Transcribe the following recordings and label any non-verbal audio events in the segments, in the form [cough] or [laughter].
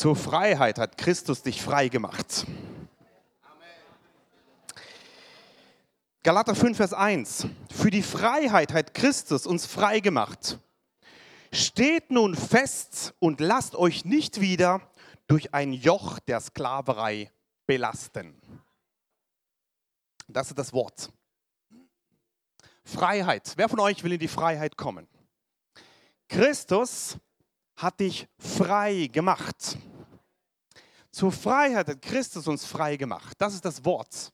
Zur Freiheit hat Christus dich frei gemacht. Galater 5, Vers 1. Für die Freiheit hat Christus uns frei gemacht. Steht nun fest und lasst euch nicht wieder durch ein Joch der Sklaverei belasten. Das ist das Wort. Freiheit. Wer von euch will in die Freiheit kommen? Christus hat dich frei gemacht. Zur Freiheit hat Christus uns frei gemacht. Das ist das Wort.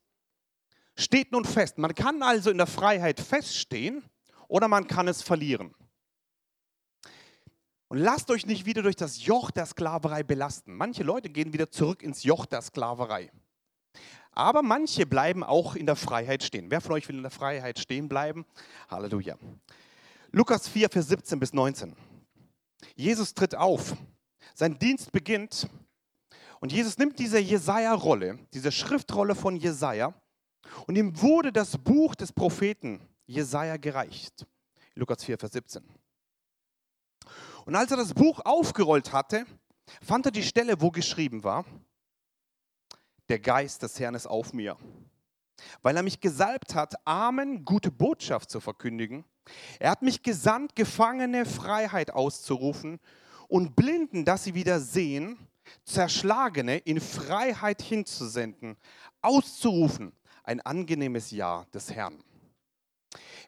Steht nun fest. Man kann also in der Freiheit feststehen oder man kann es verlieren. Und lasst euch nicht wieder durch das Joch der Sklaverei belasten. Manche Leute gehen wieder zurück ins Joch der Sklaverei. Aber manche bleiben auch in der Freiheit stehen. Wer von euch will in der Freiheit stehen bleiben? Halleluja. Lukas 4, Vers 17 bis 19. Jesus tritt auf. Sein Dienst beginnt. Und Jesus nimmt diese Jesaja-Rolle, diese Schriftrolle von Jesaja, und ihm wurde das Buch des Propheten Jesaja gereicht. Lukas 4, Vers 17. Und als er das Buch aufgerollt hatte, fand er die Stelle, wo geschrieben war, der Geist des Herrn ist auf mir, weil er mich gesalbt hat, Armen gute Botschaft zu verkündigen. Er hat mich gesandt, Gefangene Freiheit auszurufen und Blinden, dass sie wieder sehen, Zerschlagene in Freiheit hinzusenden, auszurufen, ein angenehmes Jahr des Herrn.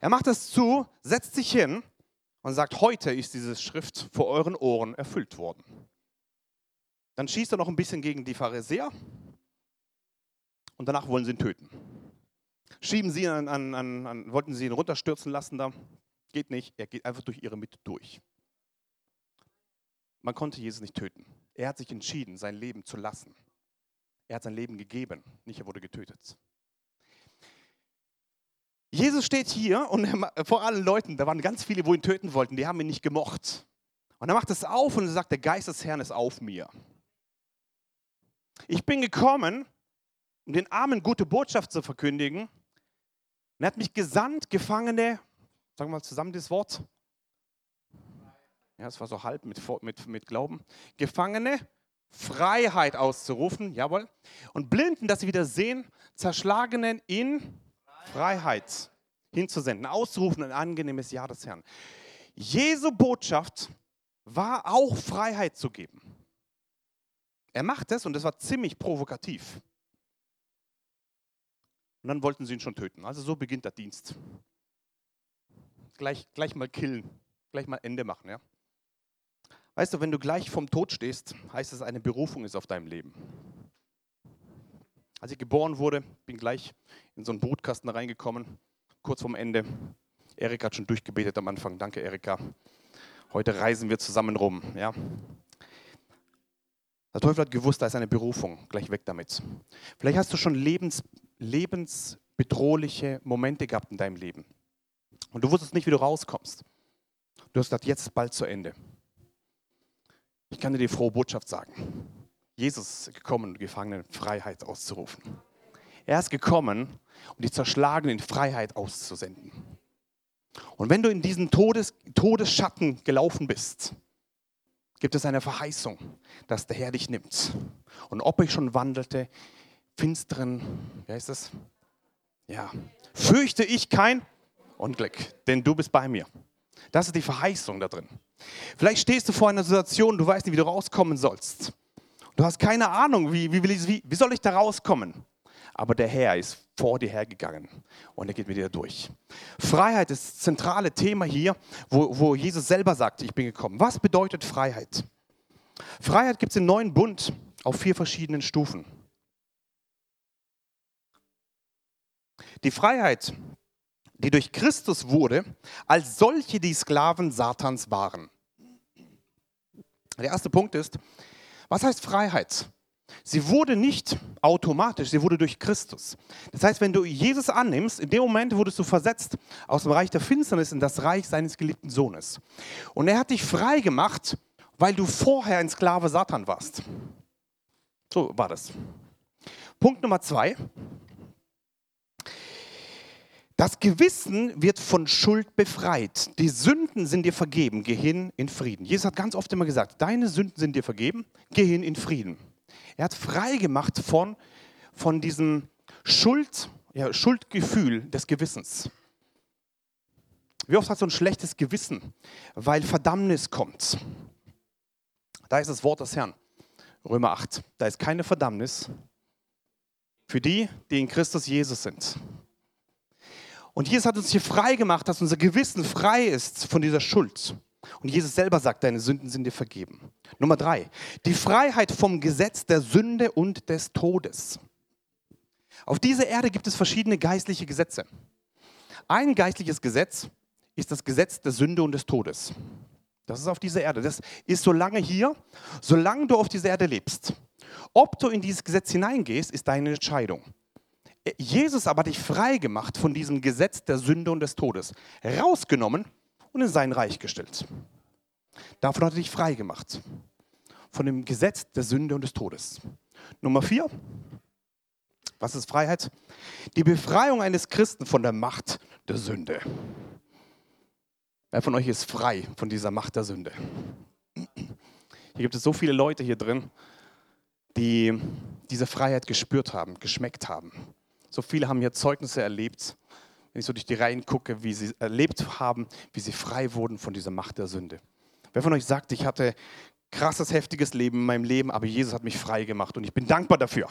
Er macht es zu, setzt sich hin und sagt, heute ist diese Schrift vor euren Ohren erfüllt worden. Dann schießt er noch ein bisschen gegen die Pharisäer und danach wollen sie ihn töten. Schieben sie ihn an, an, an, wollten sie ihn runterstürzen lassen da. Geht nicht, er geht einfach durch ihre Mitte durch. Man konnte Jesus nicht töten. Er hat sich entschieden, sein Leben zu lassen. Er hat sein Leben gegeben, nicht er wurde getötet. Jesus steht hier und vor allen Leuten, da waren ganz viele, wo ihn töten wollten, die haben ihn nicht gemocht. Und er macht es auf und sagt, der Geist des Herrn ist auf mir. Ich bin gekommen, um den Armen gute Botschaft zu verkündigen. Und er hat mich gesandt, Gefangene, sagen wir mal zusammen das Wort. Ja, es war so halb mit, mit, mit Glauben. Gefangene, Freiheit auszurufen, jawohl. Und Blinden, dass sie wieder sehen, Zerschlagenen in Freiheit hinzusenden, auszurufen, ein angenehmes Jahr des Herrn. Jesu Botschaft war auch Freiheit zu geben. Er macht es und das war ziemlich provokativ. Und dann wollten sie ihn schon töten. Also so beginnt der Dienst. Gleich, gleich mal killen, gleich mal Ende machen. Ja? Weißt du, wenn du gleich vom Tod stehst, heißt es, eine Berufung ist auf deinem Leben. Als ich geboren wurde, bin gleich in so einen Brutkasten reingekommen, kurz vorm Ende. Erika hat schon durchgebetet am Anfang. Danke, Erika. Heute reisen wir zusammen rum. Ja? Der Teufel hat gewusst, da ist eine Berufung. Gleich weg damit. Vielleicht hast du schon lebens, lebensbedrohliche Momente gehabt in deinem Leben. Und du wusstest nicht, wie du rauskommst. Du hast gesagt, jetzt bald zu Ende. Ich kann dir die frohe Botschaft sagen. Jesus ist gekommen, um Gefangenen Freiheit auszurufen. Er ist gekommen, um die Zerschlagenen in Freiheit auszusenden. Und wenn du in diesen Todes, Todesschatten gelaufen bist, gibt es eine Verheißung, dass der Herr dich nimmt. Und ob ich schon wandelte, finsteren, wie heißt das? Ja, fürchte ich kein Unglück, denn du bist bei mir. Das ist die Verheißung da drin. Vielleicht stehst du vor einer Situation, du weißt nicht, wie du rauskommen sollst. Du hast keine Ahnung, wie, wie, wie, wie soll ich da rauskommen? Aber der Herr ist vor dir hergegangen und er geht mit dir durch. Freiheit ist das zentrale Thema hier, wo, wo Jesus selber sagt, ich bin gekommen. Was bedeutet Freiheit? Freiheit gibt es im neuen Bund auf vier verschiedenen Stufen. Die Freiheit, die durch Christus wurde, als solche die Sklaven Satans waren. Der erste Punkt ist, was heißt Freiheit? Sie wurde nicht automatisch, sie wurde durch Christus. Das heißt, wenn du Jesus annimmst, in dem Moment wurdest du versetzt aus dem Reich der Finsternis in das Reich seines geliebten Sohnes. Und er hat dich frei gemacht, weil du vorher ein Sklave Satan warst. So war das. Punkt Nummer zwei. Das Gewissen wird von Schuld befreit. Die Sünden sind dir vergeben. Geh hin in Frieden. Jesus hat ganz oft immer gesagt, deine Sünden sind dir vergeben. Geh hin in Frieden. Er hat frei gemacht von, von diesem Schuld, ja, Schuldgefühl des Gewissens. Wie oft hat so ein schlechtes Gewissen, weil Verdammnis kommt. Da ist das Wort des Herrn. Römer 8. Da ist keine Verdammnis für die, die in Christus Jesus sind. Und Jesus hat uns hier frei gemacht, dass unser Gewissen frei ist von dieser Schuld. Und Jesus selber sagt, deine Sünden sind dir vergeben. Nummer drei, die Freiheit vom Gesetz der Sünde und des Todes. Auf dieser Erde gibt es verschiedene geistliche Gesetze. Ein geistliches Gesetz ist das Gesetz der Sünde und des Todes. Das ist auf dieser Erde. Das ist so lange hier, solange du auf dieser Erde lebst. Ob du in dieses Gesetz hineingehst, ist deine Entscheidung. Jesus aber hat dich frei gemacht von diesem Gesetz der Sünde und des Todes, rausgenommen und in sein Reich gestellt. Davon hat er dich frei gemacht. Von dem Gesetz der Sünde und des Todes. Nummer vier. Was ist Freiheit? Die Befreiung eines Christen von der Macht der Sünde. Wer von euch ist frei von dieser Macht der Sünde? Hier gibt es so viele Leute hier drin, die diese Freiheit gespürt haben, geschmeckt haben. So viele haben hier Zeugnisse erlebt, wenn ich so durch die Reihen gucke, wie sie erlebt haben, wie sie frei wurden von dieser Macht der Sünde. Wer von euch sagt, ich hatte krasses, heftiges Leben in meinem Leben, aber Jesus hat mich frei gemacht und ich bin dankbar dafür.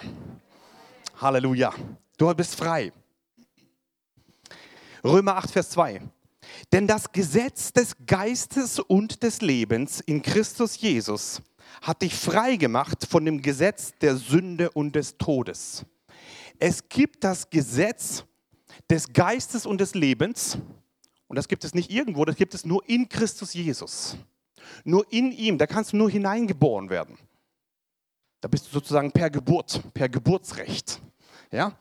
Halleluja. Du bist frei. Römer 8, Vers 2. Denn das Gesetz des Geistes und des Lebens in Christus Jesus hat dich frei gemacht von dem Gesetz der Sünde und des Todes. Es gibt das Gesetz des Geistes und des Lebens und das gibt es nicht irgendwo, das gibt es nur in Christus Jesus. Nur in ihm, da kannst du nur hineingeboren werden. Da bist du sozusagen per Geburt, per Geburtsrecht. Ja?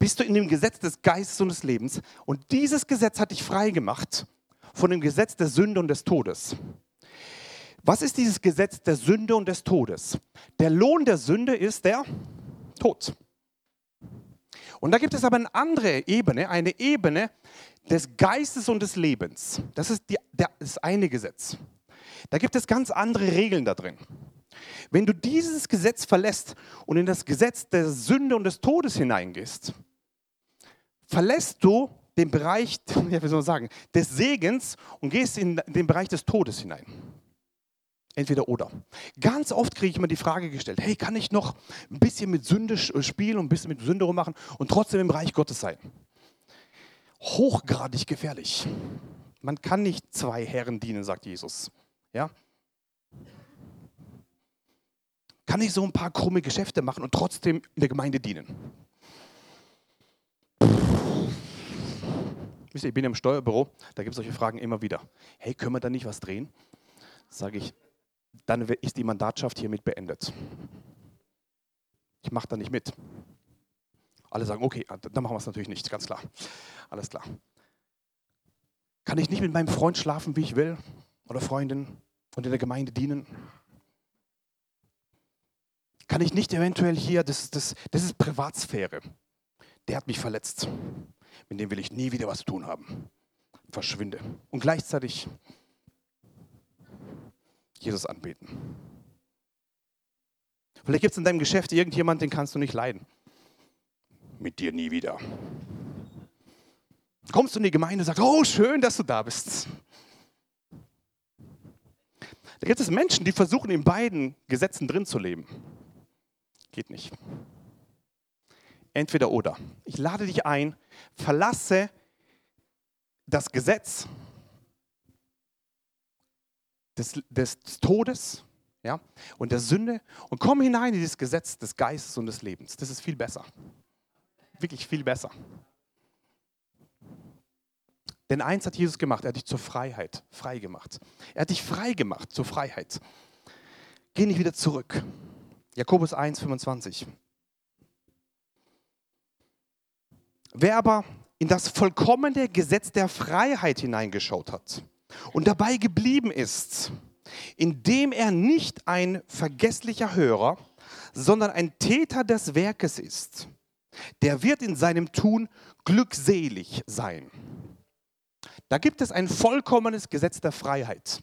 bist du in dem Gesetz des Geistes und des Lebens. Und dieses Gesetz hat dich frei gemacht von dem Gesetz der Sünde und des Todes. Was ist dieses Gesetz der Sünde und des Todes? Der Lohn der Sünde ist der Tod. Und da gibt es aber eine andere Ebene, eine Ebene des Geistes und des Lebens. Das ist die, das eine Gesetz. Da gibt es ganz andere Regeln da drin. Wenn du dieses Gesetz verlässt und in das Gesetz der Sünde und des Todes hineingehst, verlässt du den Bereich, [laughs] ja, wie soll man sagen, des Segens und gehst in den Bereich des Todes hinein. Entweder oder. Ganz oft kriege ich immer die Frage gestellt, hey, kann ich noch ein bisschen mit Sünde äh, spielen und ein bisschen mit Sünde rummachen und trotzdem im Reich Gottes sein? Hochgradig gefährlich. Man kann nicht zwei Herren dienen, sagt Jesus. Ja? Kann ich so ein paar krumme Geschäfte machen und trotzdem in der Gemeinde dienen? Wisst ihr, ich bin im Steuerbüro, da gibt es solche Fragen immer wieder. Hey, können wir da nicht was drehen? Sage ich, dann ist die Mandatschaft hiermit beendet. Ich mache da nicht mit. Alle sagen, okay, dann machen wir es natürlich nicht, ganz klar. Alles klar. Kann ich nicht mit meinem Freund schlafen, wie ich will? Oder Freundin und in der Gemeinde dienen? Kann ich nicht eventuell hier, das, das, das ist Privatsphäre. Der hat mich verletzt mit dem will ich nie wieder was zu tun haben. Verschwinde. Und gleichzeitig Jesus anbeten. Vielleicht gibt es in deinem Geschäft irgendjemanden, den kannst du nicht leiden. Mit dir nie wieder. Kommst du in die Gemeinde und sagst, oh, schön, dass du da bist. Da gibt es Menschen, die versuchen, in beiden Gesetzen drin zu leben. Geht nicht. Entweder oder. Ich lade dich ein, verlasse das Gesetz des, des Todes ja, und der Sünde und komm hinein in dieses Gesetz des Geistes und des Lebens. Das ist viel besser. Wirklich viel besser. Denn eins hat Jesus gemacht, er hat dich zur Freiheit frei gemacht. Er hat dich frei gemacht zur Freiheit. Geh nicht wieder zurück. Jakobus 1, 25. Wer aber in das vollkommene Gesetz der Freiheit hineingeschaut hat und dabei geblieben ist, indem er nicht ein vergesslicher Hörer, sondern ein Täter des Werkes ist, der wird in seinem Tun glückselig sein. Da gibt es ein vollkommenes Gesetz der Freiheit.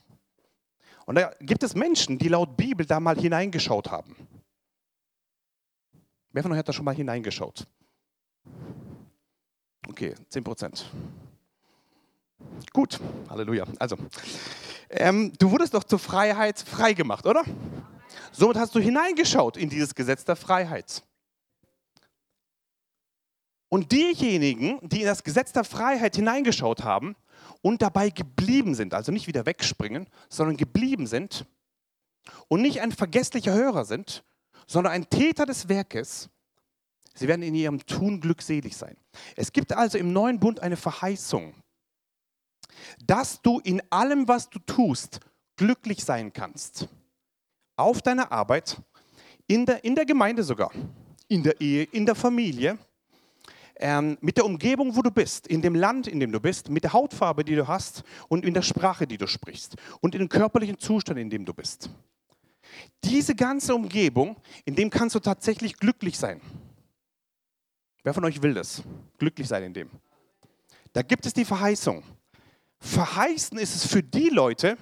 Und da gibt es Menschen, die laut Bibel da mal hineingeschaut haben. Wer von euch hat da schon mal hineingeschaut? Okay, 10 Prozent. Gut, Halleluja. Also, ähm, du wurdest doch zur Freiheit freigemacht, oder? Somit hast du hineingeschaut in dieses Gesetz der Freiheit. Und diejenigen, die in das Gesetz der Freiheit hineingeschaut haben und dabei geblieben sind, also nicht wieder wegspringen, sondern geblieben sind und nicht ein vergesslicher Hörer sind, sondern ein Täter des Werkes, sie werden in ihrem Tun glückselig sein. Es gibt also im neuen Bund eine Verheißung, dass du in allem, was du tust, glücklich sein kannst. Auf deiner Arbeit, in der, in der Gemeinde sogar, in der Ehe, in der Familie, ähm, mit der Umgebung, wo du bist, in dem Land, in dem du bist, mit der Hautfarbe, die du hast und in der Sprache, die du sprichst und in dem körperlichen Zustand, in dem du bist. Diese ganze Umgebung, in dem kannst du tatsächlich glücklich sein. Wer von euch will das? Glücklich sein in dem. Da gibt es die Verheißung. Verheißen ist es für die Leute,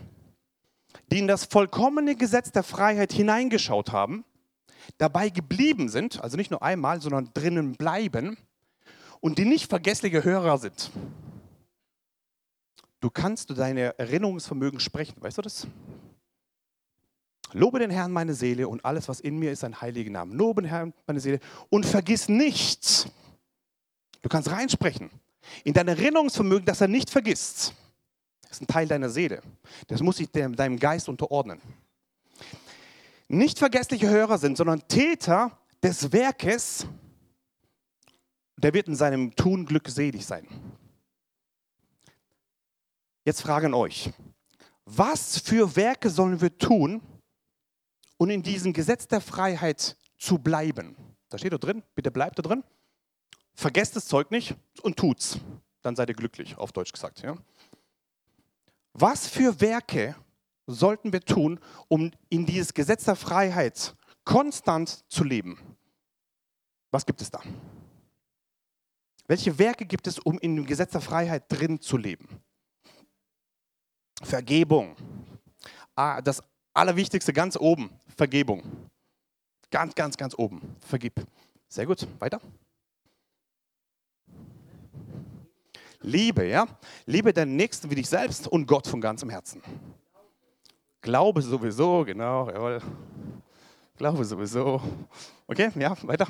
die in das vollkommene Gesetz der Freiheit hineingeschaut haben, dabei geblieben sind, also nicht nur einmal, sondern drinnen bleiben und die nicht vergessliche Hörer sind. Du kannst du deine Erinnerungsvermögen sprechen, weißt du das? Lobe den Herrn meine Seele und alles, was in mir ist, sein heiligen Namen. Lobe den Herrn meine Seele und vergiss nichts. Du kannst reinsprechen in dein Erinnerungsvermögen, dass er nicht vergisst. Ist ein Teil deiner Seele. Das muss sich deinem Geist unterordnen. Nicht vergessliche Hörer sind, sondern Täter des Werkes, der wird in seinem Tun glückselig sein. Jetzt fragen euch, was für Werke sollen wir tun, um in diesem Gesetz der Freiheit zu bleiben? Da steht da drin, bitte bleibt da drin. Vergesst das Zeug nicht und tut's. Dann seid ihr glücklich, auf Deutsch gesagt. Ja? Was für Werke sollten wir tun, um in dieses Gesetz der Freiheit konstant zu leben? Was gibt es da? Welche Werke gibt es, um in dem Gesetz der Freiheit drin zu leben? Vergebung. Ah, das Allerwichtigste ganz oben, Vergebung. Ganz, ganz, ganz oben. Vergib. Sehr gut. Weiter. Liebe, ja? Liebe deinen Nächsten wie dich selbst und Gott von ganzem Herzen. Glaube sowieso, genau, jawohl. Glaube sowieso. Okay, ja, weiter.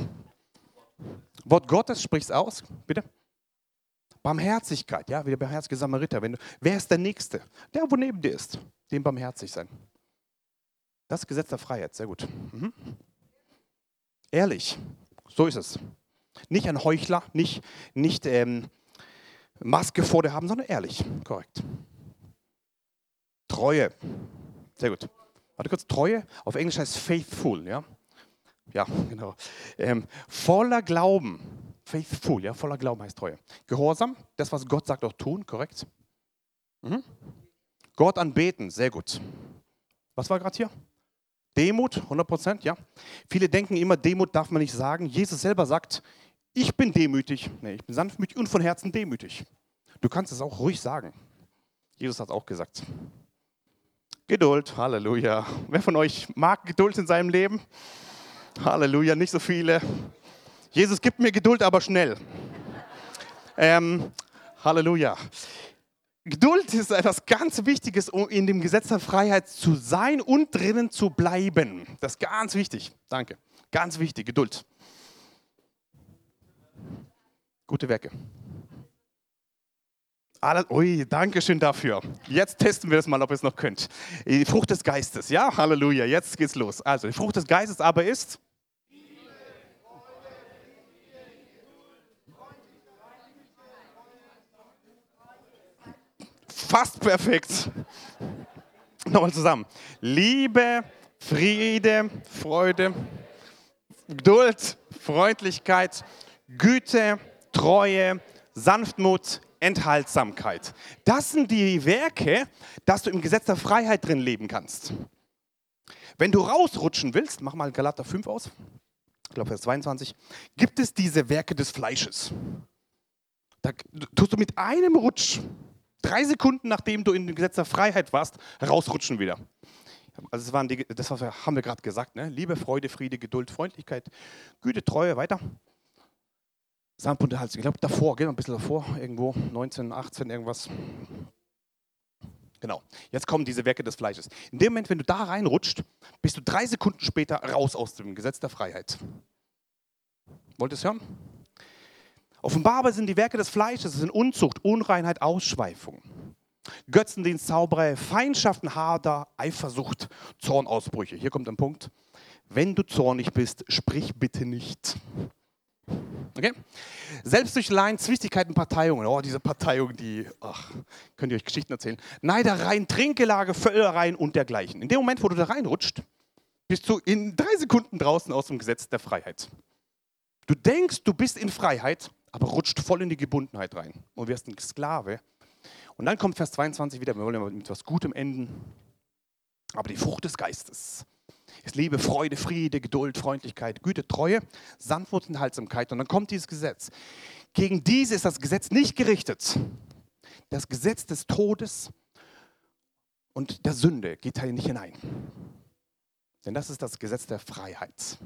Wort Gottes spricht aus, bitte. Barmherzigkeit, ja, wie der barmherzige Samariter. Wenn du, wer ist der Nächste? Der, wo neben dir ist. Dem barmherzig sein. Das Gesetz der Freiheit, sehr gut. Mhm. Ehrlich, so ist es. Nicht ein Heuchler, nicht, nicht ähm, Maske vor dir haben, sondern ehrlich, korrekt. Treue, sehr gut. Warte kurz, Treue, auf Englisch heißt faithful, ja. Ja, genau. Ähm, voller Glauben. Faithful, ja, voller Glauben heißt Treue. Gehorsam, das, was Gott sagt, auch tun, korrekt? Mhm. Gott anbeten, sehr gut. Was war gerade hier? Demut, 100 Prozent, ja. Viele denken immer, Demut darf man nicht sagen. Jesus selber sagt, ich bin demütig. Nee, ich bin sanftmütig und von Herzen demütig. Du kannst es auch ruhig sagen. Jesus hat auch gesagt. Geduld, Halleluja. Wer von euch mag Geduld in seinem Leben? Halleluja, nicht so viele. Jesus gibt mir Geduld, aber schnell. Ähm, Halleluja. Geduld ist etwas ganz Wichtiges, um in dem Gesetz der Freiheit zu sein und drinnen zu bleiben. Das ist ganz wichtig. Danke. Ganz wichtig, Geduld. Gute Werke. Alles, ui, danke schön dafür. Jetzt testen wir es mal, ob ihr es noch könnt. Die Frucht des Geistes, ja? Halleluja, jetzt geht's los. Also, die Frucht des Geistes aber ist Fast perfekt. Nochmal zusammen. Liebe, Friede, Freude, Geduld, Freundlichkeit, Güte, Treue, Sanftmut, Enthaltsamkeit. Das sind die Werke, dass du im Gesetz der Freiheit drin leben kannst. Wenn du rausrutschen willst, mach mal Galater 5 aus. glaube Vers 22, gibt es diese Werke des Fleisches. Da tust du mit einem Rutsch, drei Sekunden nachdem du in dem Gesetz der Freiheit warst, rausrutschen wieder. Also das, waren die, das haben wir gerade gesagt, ne? Liebe, Freude, Friede, Geduld, Freundlichkeit, Güte, Treue, weiter. Sandbund der Hals. Ich glaube davor, gehen wir ein bisschen davor, irgendwo 19, 18, irgendwas. Genau. Jetzt kommen diese Werke des Fleisches. In dem Moment, wenn du da reinrutscht, bist du drei Sekunden später raus aus dem Gesetz der Freiheit. Wollt ihr es hören? Offenbar sind die Werke des Fleisches, das sind Unzucht, Unreinheit, Ausschweifung. Götzendienst, Zauberei, Feindschaften, Hader, Eifersucht, Zornausbrüche. Hier kommt ein Punkt. Wenn du zornig bist, sprich bitte nicht. Okay? Selbst durch Laien, Zwistigkeiten, Parteiungen. Oh, diese Parteiungen, die, ach, könnt ihr euch Geschichten erzählen. Neidereien, Trinkgelage, Völlereien und dergleichen. In dem Moment, wo du da reinrutscht, bist du in drei Sekunden draußen aus dem Gesetz der Freiheit. Du denkst, du bist in Freiheit, aber rutscht voll in die Gebundenheit rein und wirst ein Sklave. Und dann kommt Vers 22 wieder, wir wollen mit etwas Gutem enden. Aber die Frucht des Geistes ist Liebe, Freude, Friede, Geduld, Freundlichkeit, Güte, Treue, Sanftmut und Haltsamkeit. Und dann kommt dieses Gesetz. Gegen diese ist das Gesetz nicht gerichtet. Das Gesetz des Todes und der Sünde geht hier nicht hinein. Denn das ist das Gesetz der Freiheit.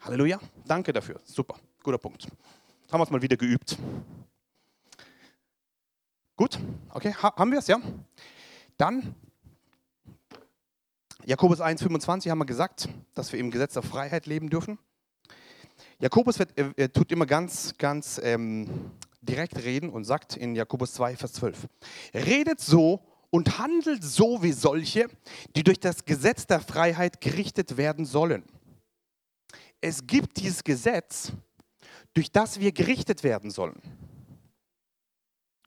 Halleluja. Danke dafür. Super. Guter Punkt. Haben wir es mal wieder geübt. Gut. Okay. Ha haben wir es, ja? Dann Jakobus 1,25 haben wir gesagt, dass wir im Gesetz der Freiheit leben dürfen. Jakobus wird, äh, tut immer ganz, ganz ähm, direkt reden und sagt in Jakobus 2, Vers 12, redet so und handelt so wie solche, die durch das Gesetz der Freiheit gerichtet werden sollen. Es gibt dieses Gesetz, durch das wir gerichtet werden sollen.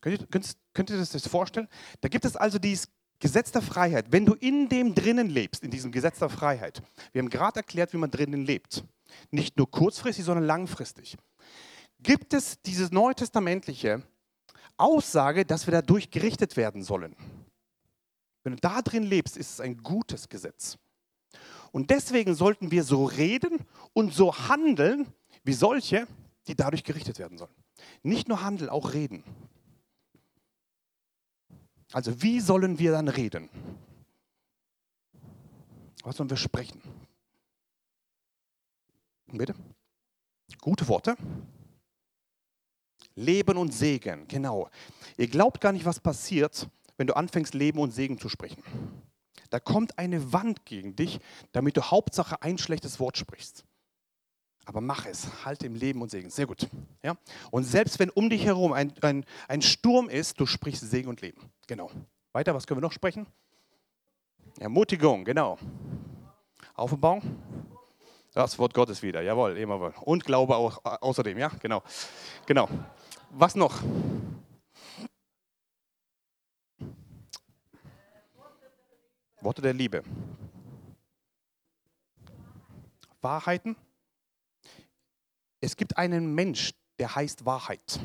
Könnt ihr, könnt, könnt ihr das vorstellen? Da gibt es also dieses Gesetz der Freiheit, wenn du in dem drinnen lebst, in diesem Gesetz der Freiheit, wir haben gerade erklärt, wie man drinnen lebt, nicht nur kurzfristig, sondern langfristig, gibt es diese neutestamentliche Aussage, dass wir dadurch gerichtet werden sollen. Wenn du da drin lebst, ist es ein gutes Gesetz. Und deswegen sollten wir so reden und so handeln wie solche, die dadurch gerichtet werden sollen. Nicht nur handeln, auch reden. Also wie sollen wir dann reden? Was sollen wir sprechen? Bitte? Gute Worte. Leben und Segen, genau. Ihr glaubt gar nicht, was passiert, wenn du anfängst, Leben und Segen zu sprechen. Da kommt eine Wand gegen dich, damit du Hauptsache ein schlechtes Wort sprichst. Aber mach es, halte im Leben und Segen. Sehr gut. Ja? Und selbst wenn um dich herum ein, ein, ein Sturm ist, du sprichst Segen und Leben. Genau. Weiter, was können wir noch sprechen? Ermutigung, genau. Aufbau. Das Wort Gottes wieder, jawohl, immer wohl. Und Glaube auch außerdem, ja, genau. Genau. Was noch? Worte der Liebe. Wahrheiten. Es gibt einen Mensch, der heißt Wahrheit.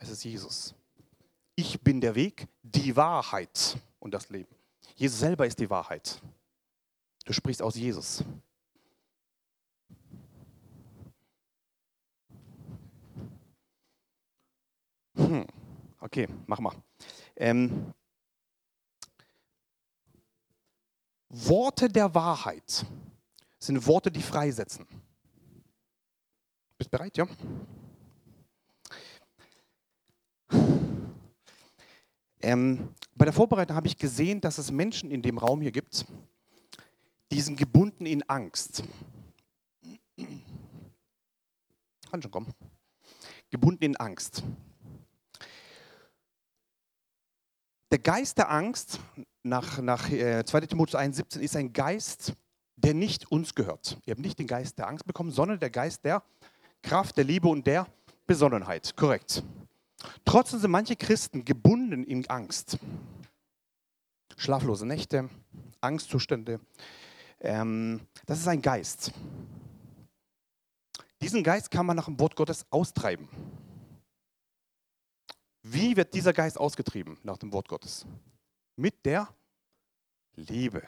Es ist Jesus. Ich bin der Weg, die Wahrheit und das Leben. Jesus selber ist die Wahrheit. Du sprichst aus Jesus. Hm. Okay, mach mal. Ähm, Worte der Wahrheit sind Worte, die freisetzen. Bist bereit, ja? Ähm, bei der Vorbereitung habe ich gesehen, dass es Menschen in dem Raum hier gibt, die sind gebunden in Angst. Kann schon kommen. Gebunden in Angst. Der Geist der Angst, nach, nach 2 äh, Timotheus 1,17, ist ein Geist, der nicht uns gehört. Ihr habt nicht den Geist der Angst bekommen, sondern der Geist der Kraft, der Liebe und der Besonnenheit. Korrekt. Trotzdem sind manche Christen gebunden in Angst. Schlaflose Nächte, Angstzustände. Ähm, das ist ein Geist. Diesen Geist kann man nach dem Wort Gottes austreiben. Wie wird dieser Geist ausgetrieben nach dem Wort Gottes? Mit der Liebe.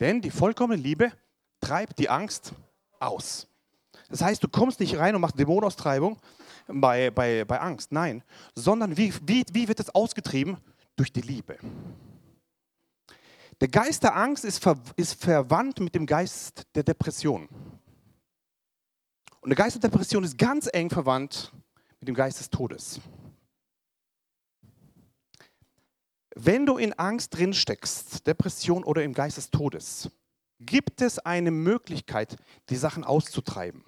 Denn die vollkommene Liebe treibt die Angst aus. Das heißt, du kommst nicht rein und machst Dämonenaustreibung bei, bei, bei Angst. Nein, sondern wie, wie, wie wird das ausgetrieben? Durch die Liebe. Der Geist der Angst ist, ver, ist verwandt mit dem Geist der Depression. Und der Geist der Depression ist ganz eng verwandt mit dem Geist des Todes. Wenn du in Angst drin steckst, Depression oder im Geist des Todes, gibt es eine Möglichkeit, die Sachen auszutreiben.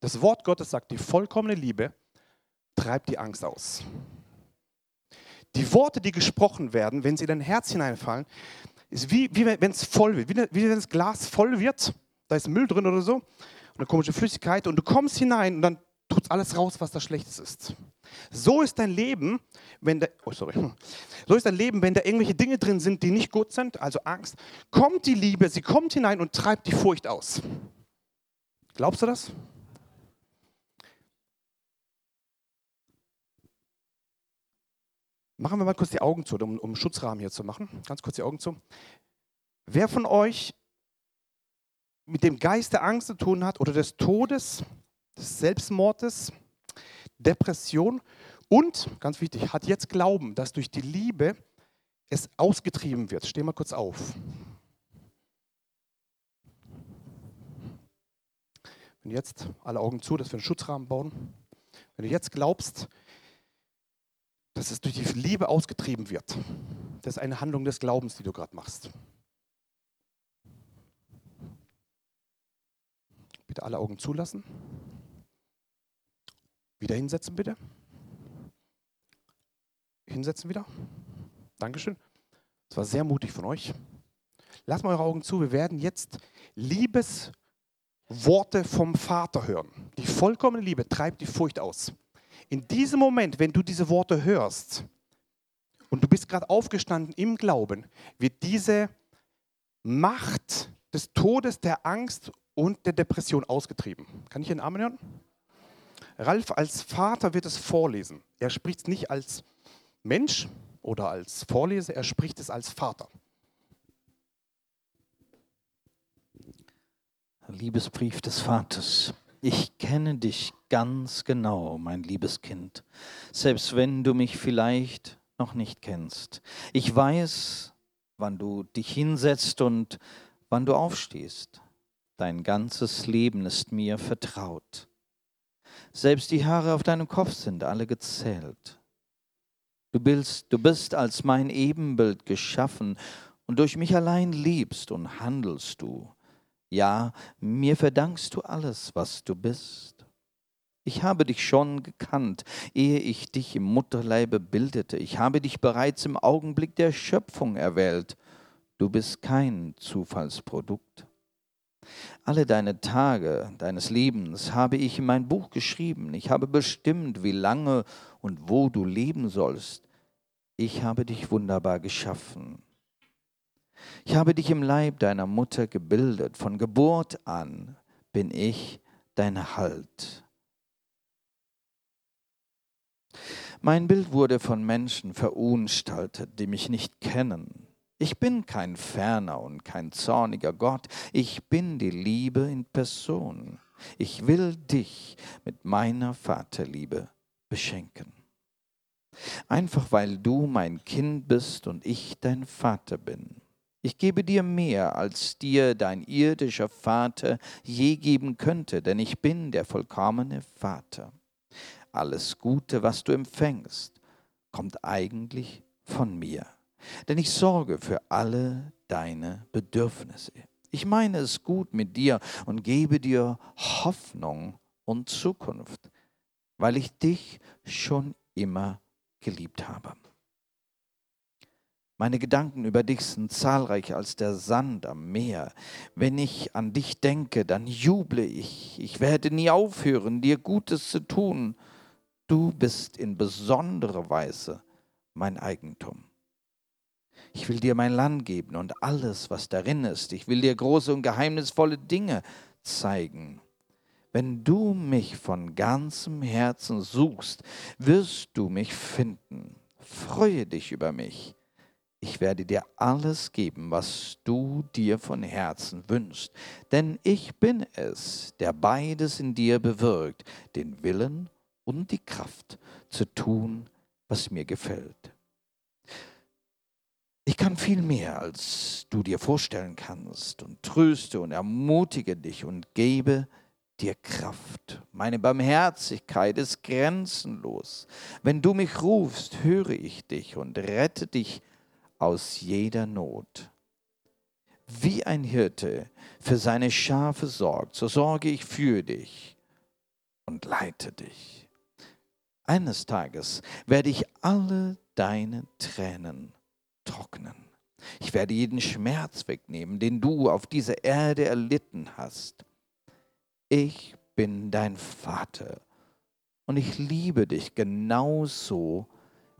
Das Wort Gottes sagt, die vollkommene Liebe treibt die Angst aus. Die Worte, die gesprochen werden, wenn sie in dein Herz hineinfallen, ist wie, wie wenn es voll wird, wie, wie wenn das Glas voll wird, da ist Müll drin oder so, eine komische Flüssigkeit, und du kommst hinein und dann tut alles raus, was da Schlechtes ist. So ist dein Leben, wenn da, oh sorry, so ist dein Leben, wenn da irgendwelche Dinge drin sind, die nicht gut sind, also Angst, kommt die Liebe, sie kommt hinein und treibt die Furcht aus. Glaubst du das? Machen wir mal kurz die Augen zu, um, um Schutzrahmen hier zu machen. Ganz kurz die Augen zu. Wer von euch mit dem Geist der Angst zu tun hat oder des Todes, des Selbstmordes, Depression und, ganz wichtig, hat jetzt Glauben, dass durch die Liebe es ausgetrieben wird. Steh mal kurz auf. Wenn jetzt alle Augen zu, dass wir einen Schutzrahmen bauen. Wenn du jetzt glaubst, dass es durch die Liebe ausgetrieben wird, das ist eine Handlung des Glaubens, die du gerade machst. Bitte alle Augen zulassen. Wieder hinsetzen, bitte. Hinsetzen wieder. Dankeschön. Das war sehr mutig von euch. Lasst mal eure Augen zu. Wir werden jetzt Liebesworte vom Vater hören. Die vollkommene Liebe treibt die Furcht aus. In diesem Moment, wenn du diese Worte hörst und du bist gerade aufgestanden im Glauben, wird diese Macht des Todes, der Angst und der Depression ausgetrieben. Kann ich einen Amen hören? Ralf als Vater wird es vorlesen. Er spricht es nicht als Mensch oder als Vorleser, er spricht es als Vater. Liebesbrief des Vaters. Ich kenne dich ganz genau, mein liebes Kind, selbst wenn du mich vielleicht noch nicht kennst. Ich weiß, wann du dich hinsetzt und wann du aufstehst. Dein ganzes Leben ist mir vertraut. Selbst die Haare auf deinem Kopf sind alle gezählt. Du bist, du bist als mein Ebenbild geschaffen und durch mich allein lebst und handelst du. Ja, mir verdankst du alles, was du bist. Ich habe dich schon gekannt, ehe ich dich im Mutterleibe bildete. Ich habe dich bereits im Augenblick der Schöpfung erwählt. Du bist kein Zufallsprodukt. Alle deine Tage deines Lebens habe ich in mein Buch geschrieben. Ich habe bestimmt, wie lange und wo du leben sollst. Ich habe dich wunderbar geschaffen. Ich habe dich im Leib deiner Mutter gebildet. Von Geburt an bin ich dein Halt. Mein Bild wurde von Menschen verunstaltet, die mich nicht kennen. Ich bin kein ferner und kein zorniger Gott. Ich bin die Liebe in Person. Ich will dich mit meiner Vaterliebe beschenken. Einfach weil du mein Kind bist und ich dein Vater bin. Ich gebe dir mehr, als dir dein irdischer Vater je geben könnte, denn ich bin der vollkommene Vater. Alles Gute, was du empfängst, kommt eigentlich von mir denn ich sorge für alle deine Bedürfnisse. Ich meine es gut mit dir und gebe dir Hoffnung und Zukunft, weil ich dich schon immer geliebt habe. Meine Gedanken über dich sind zahlreicher als der Sand am Meer. Wenn ich an dich denke, dann juble ich. Ich werde nie aufhören, dir Gutes zu tun. Du bist in besonderer Weise mein Eigentum. Ich will dir mein Land geben und alles, was darin ist. Ich will dir große und geheimnisvolle Dinge zeigen. Wenn du mich von ganzem Herzen suchst, wirst du mich finden. Freue dich über mich. ich werde dir alles geben, was du dir von Herzen wünschst, denn ich bin es, der beides in dir bewirkt, den Willen und die Kraft zu tun, was mir gefällt. Ich kann viel mehr, als du dir vorstellen kannst, und tröste und ermutige dich und gebe dir Kraft. Meine Barmherzigkeit ist grenzenlos. Wenn du mich rufst, höre ich dich und rette dich aus jeder Not. Wie ein Hirte für seine Schafe sorgt, so sorge ich für dich und leite dich. Eines Tages werde ich alle deine Tränen trocknen. Ich werde jeden Schmerz wegnehmen, den du auf dieser Erde erlitten hast. Ich bin dein Vater und ich liebe dich genauso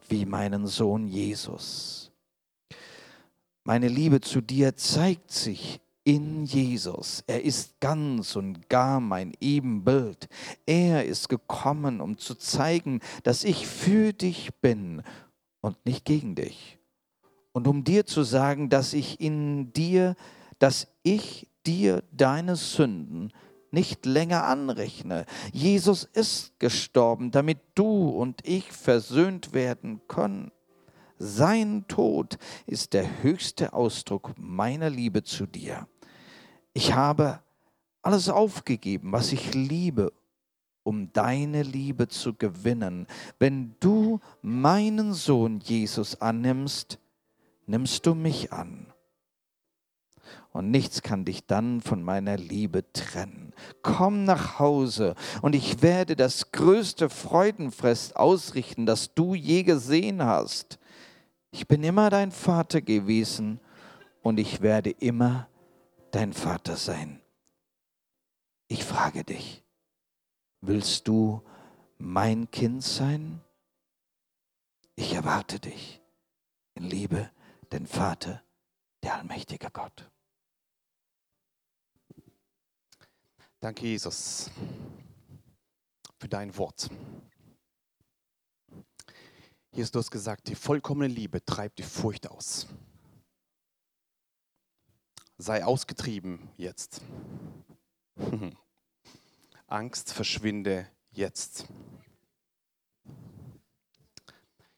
wie meinen Sohn Jesus. Meine Liebe zu dir zeigt sich in Jesus. Er ist ganz und gar mein Ebenbild. Er ist gekommen, um zu zeigen, dass ich für dich bin und nicht gegen dich. Und um dir zu sagen, dass ich in dir, dass ich dir deine Sünden nicht länger anrechne. Jesus ist gestorben, damit du und ich versöhnt werden können. Sein Tod ist der höchste Ausdruck meiner Liebe zu dir. Ich habe alles aufgegeben, was ich liebe, um deine Liebe zu gewinnen. Wenn du meinen Sohn Jesus annimmst, nimmst du mich an. Und nichts kann dich dann von meiner Liebe trennen. Komm nach Hause und ich werde das größte Freudenfest ausrichten, das du je gesehen hast. Ich bin immer dein Vater gewesen und ich werde immer dein Vater sein. Ich frage dich, willst du mein Kind sein? Ich erwarte dich in Liebe, den Vater, der allmächtige Gott. Danke, Jesus, für dein Wort. Jesus, du hast gesagt, die vollkommene Liebe treibt die Furcht aus. Sei ausgetrieben jetzt. [laughs] Angst verschwinde jetzt.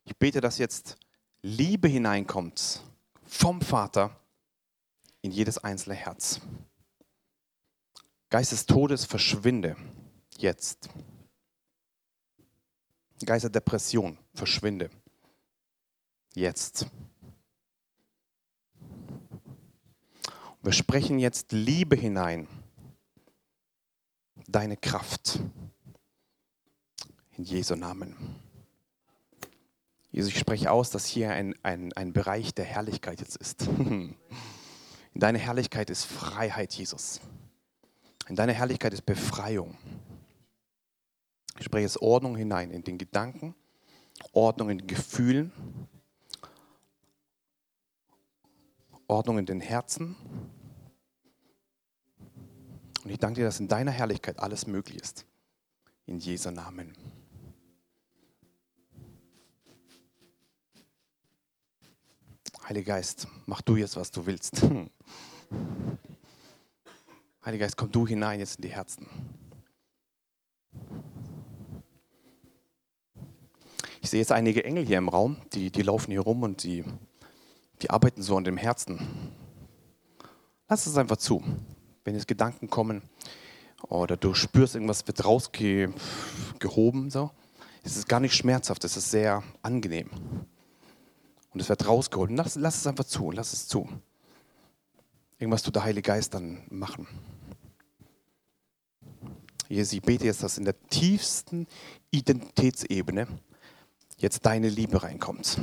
Ich bete, dass jetzt Liebe hineinkommt vom Vater in jedes einzelne Herz. Geist des Todes verschwinde jetzt. Geist der Depression, verschwinde. Jetzt. Wir sprechen jetzt Liebe hinein. Deine Kraft. In Jesu Namen. Jesus, ich spreche aus, dass hier ein, ein, ein Bereich der Herrlichkeit jetzt ist. [laughs] In deiner Herrlichkeit ist Freiheit, Jesus. In deiner Herrlichkeit ist Befreiung. Ich spreche jetzt Ordnung hinein in den Gedanken, Ordnung in den Gefühlen, Ordnung in den Herzen. Und ich danke dir, dass in deiner Herrlichkeit alles möglich ist. In Jesu Namen. Heiliger Geist, mach du jetzt, was du willst. Heiliger Geist, komm du hinein jetzt in die Herzen. Ich sehe jetzt einige Engel hier im Raum, die, die laufen hier rum und die, die arbeiten so an dem Herzen. Lass es einfach zu. Wenn jetzt Gedanken kommen oder du spürst, irgendwas wird rausgehoben, so, es ist gar nicht schmerzhaft, es ist sehr angenehm. Und es wird rausgeholt. Lass, lass es einfach zu, lass es zu. Irgendwas tut der Heilige Geist dann machen. Jesus, ich bete jetzt, dass in der tiefsten Identitätsebene jetzt deine Liebe reinkommt.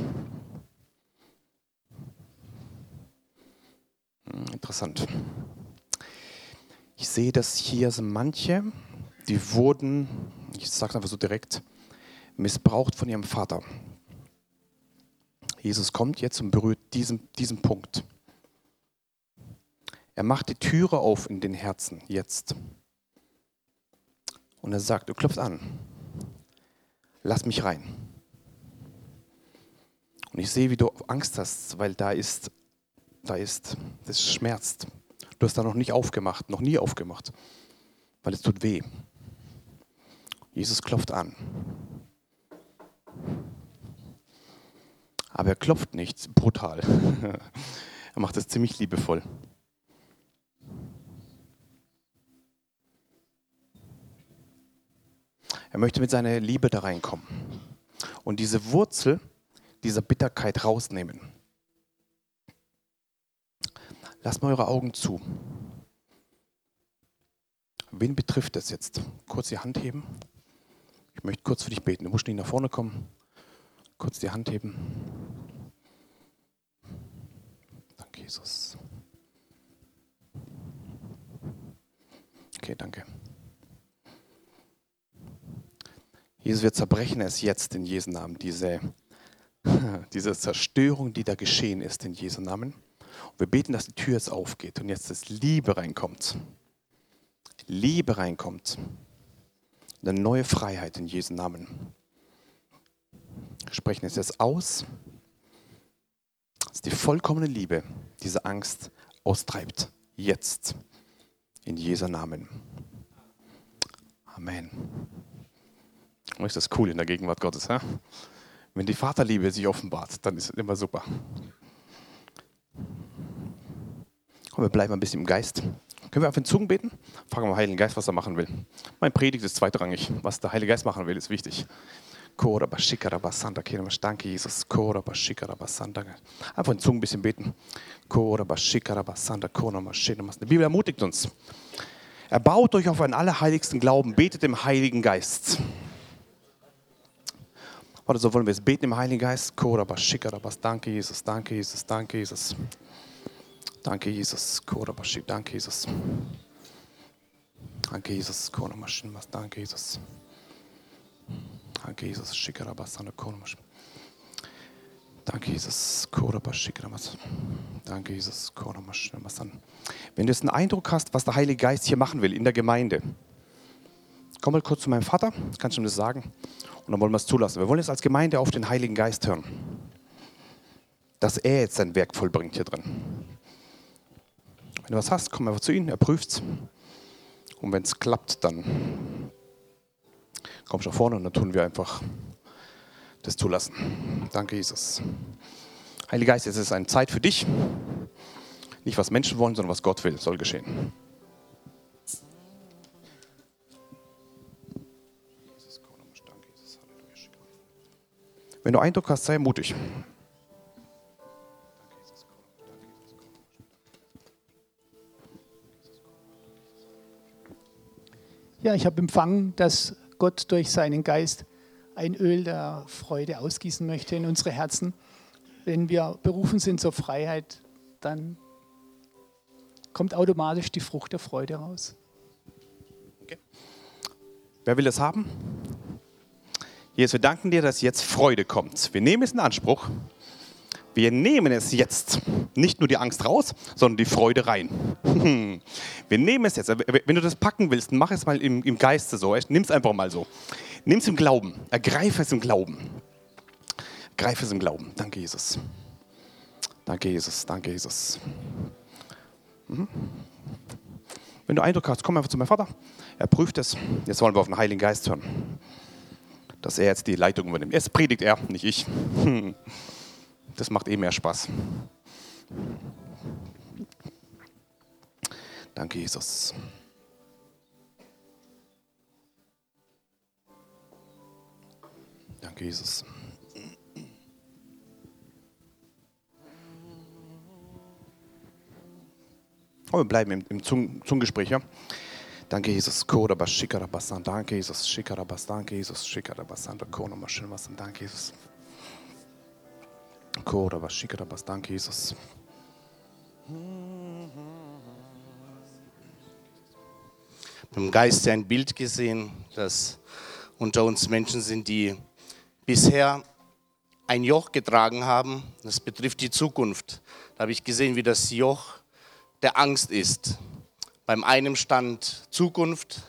Hm, interessant. Ich sehe, dass hier sind manche, die wurden, ich sage es einfach so direkt, missbraucht von ihrem Vater. Jesus kommt jetzt und berührt diesen, diesen Punkt. Er macht die Türe auf in den Herzen jetzt. Und er sagt, du klopfst an. Lass mich rein. Und ich sehe, wie du Angst hast, weil da ist, da ist, das schmerzt. Du hast da noch nicht aufgemacht, noch nie aufgemacht, weil es tut weh. Jesus klopft an. Aber er klopft nicht brutal. [laughs] er macht es ziemlich liebevoll. Er möchte mit seiner Liebe da reinkommen und diese Wurzel dieser Bitterkeit rausnehmen. Lasst mal eure Augen zu. Wen betrifft das jetzt? Kurz die Hand heben. Ich möchte kurz für dich beten. Du musst nicht nach vorne kommen. Kurz die Hand heben. Danke, Jesus. Okay, danke. Jesus, wir zerbrechen es jetzt in Jesu Namen, diese, [laughs] diese Zerstörung, die da geschehen ist in Jesu Namen. Und wir beten, dass die Tür jetzt aufgeht und jetzt das Liebe reinkommt. Liebe reinkommt. Eine neue Freiheit in Jesu Namen. Sprechen es jetzt aus, dass die vollkommene Liebe diese Angst austreibt. Jetzt. In Jesu Namen. Amen. Und ist das cool in der Gegenwart Gottes. Ja? Wenn die Vaterliebe sich offenbart, dann ist es immer super. Und wir bleiben ein bisschen im Geist. Können wir auf den Zungen beten? Fragen wir den Heiligen Geist, was er machen will. Mein Predigt ist zweitrangig. Was der Heilige Geist machen will, ist wichtig. Danke, Jesus. Einfach in Zungen ein bisschen beten. Die Bibel ermutigt uns. Erbaut euch auf einen allerheiligsten Glauben. Betet im Heiligen Geist. Oder so wollen wir es beten im Heiligen Geist. Danke, Jesus. danke Jesus, danke Jesus, danke Jesus. Danke Jesus, Korabas, danke Jesus. Danke Jesus, Korabas, danke Jesus. Danke, Jesus. Danke, Jesus. Danke, Jesus. Wenn du jetzt einen Eindruck hast, was der Heilige Geist hier machen will in der Gemeinde, komm mal kurz zu meinem Vater, kannst du ihm das sagen? Und dann wollen wir es zulassen. Wir wollen jetzt als Gemeinde auf den Heiligen Geist hören, dass er jetzt sein Werk vollbringt hier drin. Wenn du was hast, komm einfach zu ihm, er prüft es. Und wenn es klappt, dann kommst nach vorne und dann tun wir einfach das zulassen. Danke, Jesus. Heiliger Geist, es ist eine Zeit für dich. Nicht was Menschen wollen, sondern was Gott will, soll geschehen. Wenn du Eindruck hast, sei mutig. Ja, ich habe empfangen, dass Gott durch seinen Geist ein Öl der Freude ausgießen möchte in unsere Herzen. Wenn wir berufen sind zur Freiheit, dann kommt automatisch die Frucht der Freude raus. Okay. Wer will das haben? Jesus, wir danken dir, dass jetzt Freude kommt. Wir nehmen es in Anspruch. Wir nehmen es jetzt. Nicht nur die Angst raus, sondern die Freude rein. [laughs] Wir nehmen es jetzt. Wenn du das packen willst, mach es mal im, im Geiste so. Nimm es einfach mal so. Nimm es im Glauben. Ergreife es im Glauben. Greife es im Glauben. Danke, Jesus. Danke, Jesus. Danke, Jesus. Mhm. Wenn du Eindruck hast, komm einfach zu meinem Vater. Er prüft es. Jetzt wollen wir auf den Heiligen Geist hören dass er jetzt die Leitung übernimmt. Jetzt predigt er, nicht ich. [laughs] Das macht eh mehr Spaß. Danke, Jesus. Danke, Jesus. Und wir bleiben im, im Zungengespräch. Ja? Danke, Jesus. Korabas, Shikarabasan. Danke, Jesus. Shikarabas. Danke, Jesus. Shikarabasan. Konomaschinwasan. Danke, Jesus. Danke, Jesus. Im Geist ein Bild gesehen, dass unter uns Menschen sind, die bisher ein Joch getragen haben. Das betrifft die Zukunft. Da habe ich gesehen, wie das Joch der Angst ist. Beim einen stand Zukunft,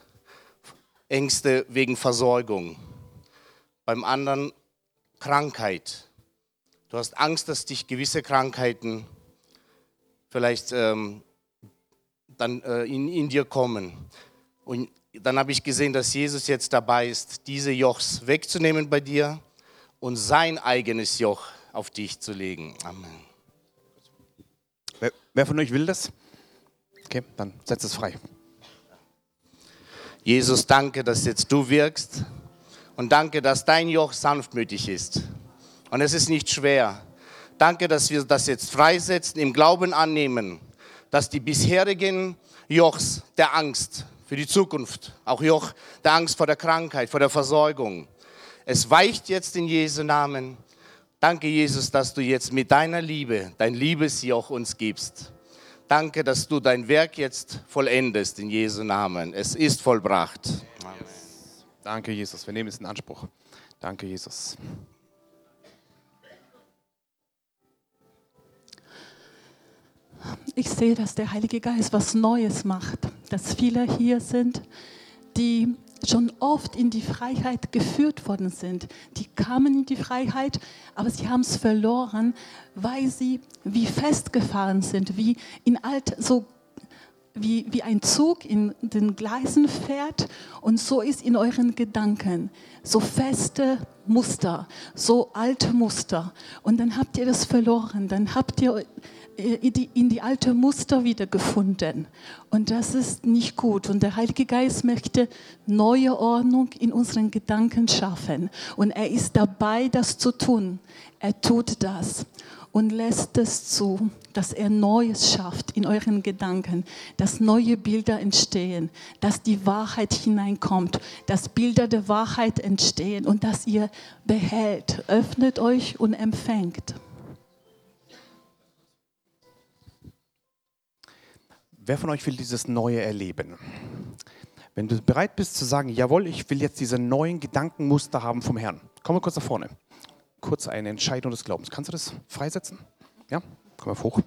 Ängste wegen Versorgung. Beim anderen Krankheit, Du hast Angst, dass dich gewisse Krankheiten vielleicht ähm, dann äh, in, in dir kommen. Und dann habe ich gesehen, dass Jesus jetzt dabei ist, diese Jochs wegzunehmen bei dir und sein eigenes Joch auf dich zu legen. Amen. Wer, wer von euch will das? Okay, dann setzt es frei. Jesus, danke, dass jetzt du wirkst und danke, dass dein Joch sanftmütig ist. Und es ist nicht schwer. Danke, dass wir das jetzt freisetzen, im Glauben annehmen, dass die bisherigen Jochs der Angst für die Zukunft, auch Joch der Angst vor der Krankheit, vor der Versorgung, es weicht jetzt in Jesu Namen. Danke, Jesus, dass du jetzt mit deiner Liebe, dein Liebesjoch uns gibst. Danke, dass du dein Werk jetzt vollendest in Jesu Namen. Es ist vollbracht. Amen. Danke, Jesus. Wir nehmen es in Anspruch. Danke, Jesus. Ich sehe, dass der Heilige Geist was Neues macht, dass viele hier sind, die schon oft in die Freiheit geführt worden sind. Die kamen in die Freiheit, aber sie haben es verloren, weil sie wie festgefahren sind, wie in alt so wie, wie ein Zug in den Gleisen fährt und so ist in euren Gedanken so feste Muster, so alte Muster und dann habt ihr das verloren, dann habt ihr in die, in die alte Muster wiedergefunden. Und das ist nicht gut. Und der Heilige Geist möchte neue Ordnung in unseren Gedanken schaffen. Und er ist dabei, das zu tun. Er tut das und lässt es zu, dass er Neues schafft in euren Gedanken, dass neue Bilder entstehen, dass die Wahrheit hineinkommt, dass Bilder der Wahrheit entstehen und dass ihr behält. Öffnet euch und empfängt. Wer von euch will dieses Neue erleben? Wenn du bereit bist zu sagen, jawohl, ich will jetzt diese neuen Gedankenmuster haben vom Herrn, komm mal kurz nach vorne. Kurz eine Entscheidung des Glaubens. Kannst du das freisetzen? Ja? Komm mal hoch.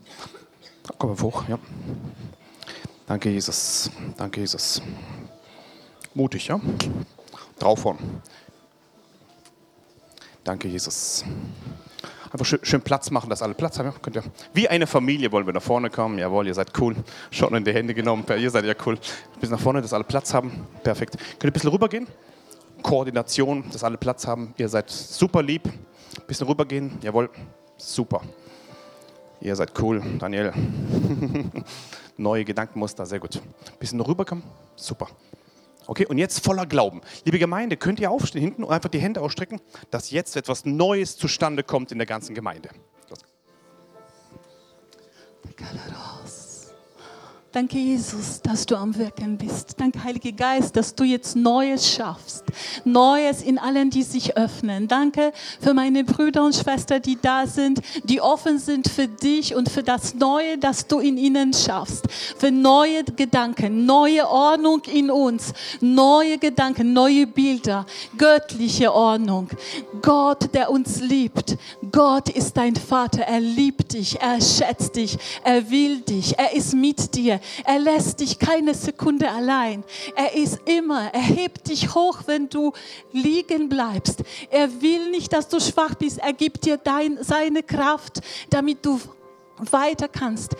Komm mal hoch, ja. Danke, Jesus. Danke, Jesus. Mutig, ja? Draufhauen. Danke, Jesus. Einfach schön, schön, Platz machen, dass alle Platz haben. Ja, könnt ihr. Wie eine Familie wollen wir nach vorne kommen. Jawohl, ihr seid cool. Schon in die Hände genommen. Ihr seid ja cool. Bis nach vorne, dass alle Platz haben. Perfekt. Könnt ihr ein bisschen rübergehen? Koordination, dass alle Platz haben. Ihr seid super lieb. Bisschen rübergehen. Jawohl. Super. Ihr seid cool. Daniel. [laughs] Neue Gedankenmuster. Sehr gut. Bisschen rüberkommen. Super. Okay, und jetzt voller Glauben. Liebe Gemeinde, könnt ihr aufstehen hinten und einfach die Hände ausstrecken, dass jetzt etwas Neues zustande kommt in der ganzen Gemeinde. Danke, Jesus, dass du am Wirken bist. Danke, Heiliger Geist, dass du jetzt Neues schaffst. Neues in allen, die sich öffnen. Danke für meine Brüder und Schwestern, die da sind, die offen sind für dich und für das Neue, das du in ihnen schaffst. Für neue Gedanken, neue Ordnung in uns, neue Gedanken, neue Bilder, göttliche Ordnung. Gott, der uns liebt. Gott ist dein Vater. Er liebt dich. Er schätzt dich. Er will dich. Er ist mit dir. Er lässt dich keine Sekunde allein. Er ist immer, er hebt dich hoch, wenn du liegen bleibst. Er will nicht, dass du schwach bist. Er gibt dir dein, seine Kraft, damit du weiter kannst.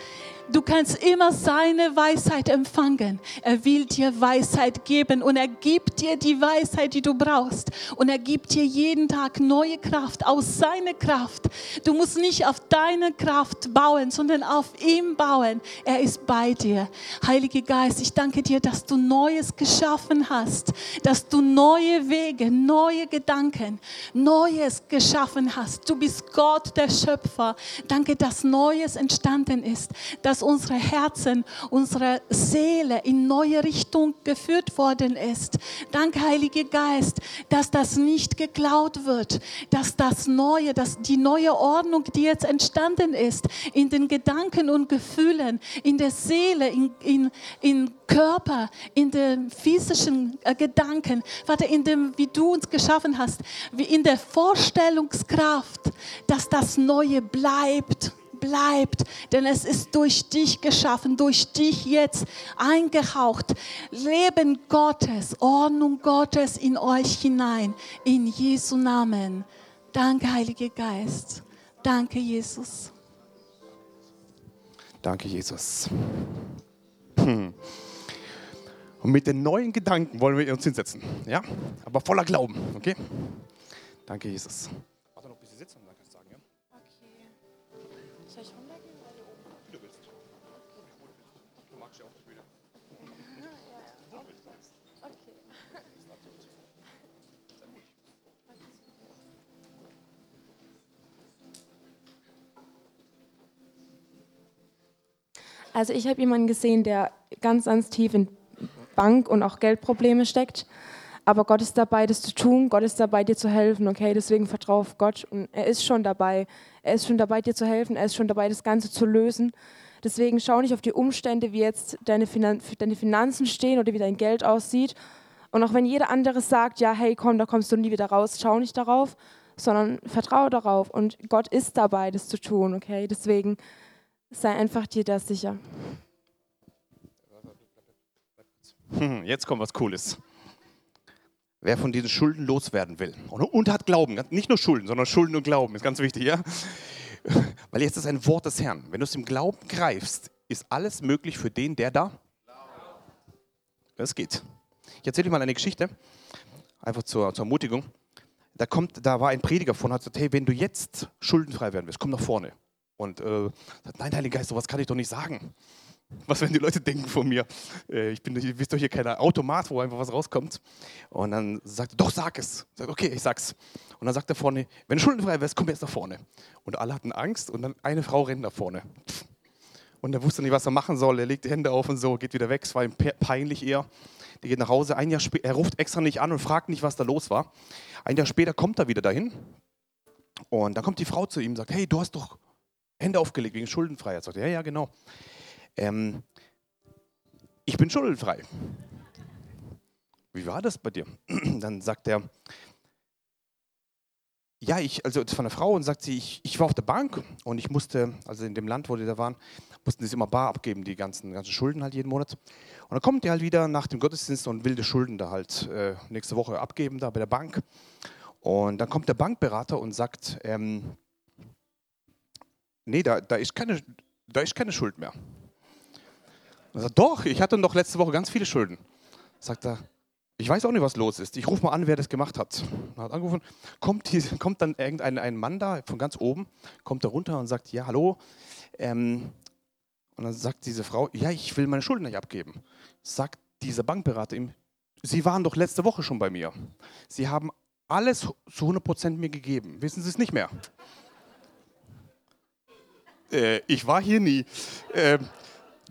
Du kannst immer seine Weisheit empfangen. Er will dir Weisheit geben und er gibt dir die Weisheit, die du brauchst. Und er gibt dir jeden Tag neue Kraft aus seiner Kraft. Du musst nicht auf deine Kraft bauen, sondern auf ihm bauen. Er ist bei dir. Heiliger Geist, ich danke dir, dass du Neues geschaffen hast, dass du neue Wege, neue Gedanken, Neues geschaffen hast. Du bist Gott, der Schöpfer. Danke, dass Neues entstanden ist, dass dass unsere Herzen, unsere Seele in neue Richtung geführt worden ist. Danke, Heiliger Geist, dass das nicht geklaut wird, dass das Neue, dass die neue Ordnung, die jetzt entstanden ist, in den Gedanken und Gefühlen, in der Seele, in, in, in Körper, in den physischen äh, Gedanken, Vater, in dem, wie du uns geschaffen hast, wie in der Vorstellungskraft, dass das Neue bleibt bleibt, denn es ist durch dich geschaffen, durch dich jetzt eingehaucht. Leben Gottes, Ordnung Gottes in euch hinein, in Jesu Namen. Danke, Heiliger Geist. Danke, Jesus. Danke, Jesus. Hm. Und mit den neuen Gedanken wollen wir uns hinsetzen. Ja? Aber voller Glauben. Okay? Danke, Jesus. Magst ja das Video. Also ich habe jemanden gesehen, der ganz, ganz tief in Bank- und auch Geldprobleme steckt. Aber Gott ist dabei, das zu tun. Gott ist dabei, dir zu helfen. Okay, deswegen vertraue auf Gott. Und er ist schon dabei. Er ist schon dabei, dir zu helfen. Er ist schon dabei, das Ganze zu lösen. Deswegen schau nicht auf die Umstände, wie jetzt deine, Finan deine Finanzen stehen oder wie dein Geld aussieht. Und auch wenn jeder andere sagt, ja, hey, komm, da kommst du nie wieder raus, schau nicht darauf, sondern vertraue darauf. Und Gott ist dabei, das zu tun. Okay, deswegen sei einfach dir da sicher. Hm, Jetzt kommt was Cooles. Wer von diesen Schulden loswerden will und, und hat Glauben, nicht nur Schulden, sondern Schulden und Glauben, ist ganz wichtig, ja? [laughs] Weil jetzt ist ein Wort des Herrn. Wenn du es im Glauben greifst, ist alles möglich für den, der da. Das geht. Ich erzähle dir mal eine Geschichte, einfach zur, zur Ermutigung. Da, kommt, da war ein Prediger von, hat gesagt, hey, wenn du jetzt schuldenfrei werden willst, komm nach vorne. Und äh, sagt, nein, Heiliger Geist, sowas kann ich doch nicht sagen. Was werden die Leute denken von mir? Äh, ich bin, ihr wisst doch hier kein Automat, wo einfach was rauskommt. Und dann sagt er, doch, sag es. Sagt, okay, ich sag's. Und dann sagt er vorne, wenn du schuldenfrei wärst, komm jetzt nach vorne. Und alle hatten Angst und dann eine Frau rennt nach vorne. Und er wusste nicht, was er machen soll. Er legt die Hände auf und so, geht wieder weg. Es war ihm pe- peinlich eher. Die geht nach Hause. Ein Jahr später, er ruft extra nicht an und fragt nicht, was da los war. Ein Jahr später kommt er wieder dahin. Und dann kommt die Frau zu ihm und sagt, hey, du hast doch Hände aufgelegt wegen Schuldenfreiheit. Sagt er, ja, ja, genau. Ähm, ich bin schuldenfrei. Wie war das bei dir? [clears throat] Dann sagt er, ja, ich, also von einer Frau und sagt sie, ich, ich war auf der Bank und ich musste, also in dem Land, wo die da waren, mussten sie immer bar abgeben, die ganzen, ganzen Schulden halt jeden Monat. Und dann kommt die halt wieder nach dem Gottesdienst und will die Schulden da halt äh, nächste Woche abgeben, da bei der Bank. Und dann kommt der Bankberater und sagt, ähm, nee, da, da, ist keine, da ist keine Schuld mehr. Und sagt, doch, ich hatte doch letzte Woche ganz viele Schulden. Sagt er, ich weiß auch nicht, was los ist. Ich rufe mal an, wer das gemacht hat. Er hat angerufen, kommt, die, [laughs] kommt dann irgendein ein Mann da von ganz oben, kommt da runter und sagt, ja, hallo. Ähm, und dann sagt diese Frau, ja, ich will meine Schulden nicht abgeben. Sagt dieser Bankberater ihm, Sie waren doch letzte Woche schon bei mir. Sie haben alles zu 100% mir gegeben. Wissen Sie es nicht mehr? Äh, ich war hier nie. Ähm,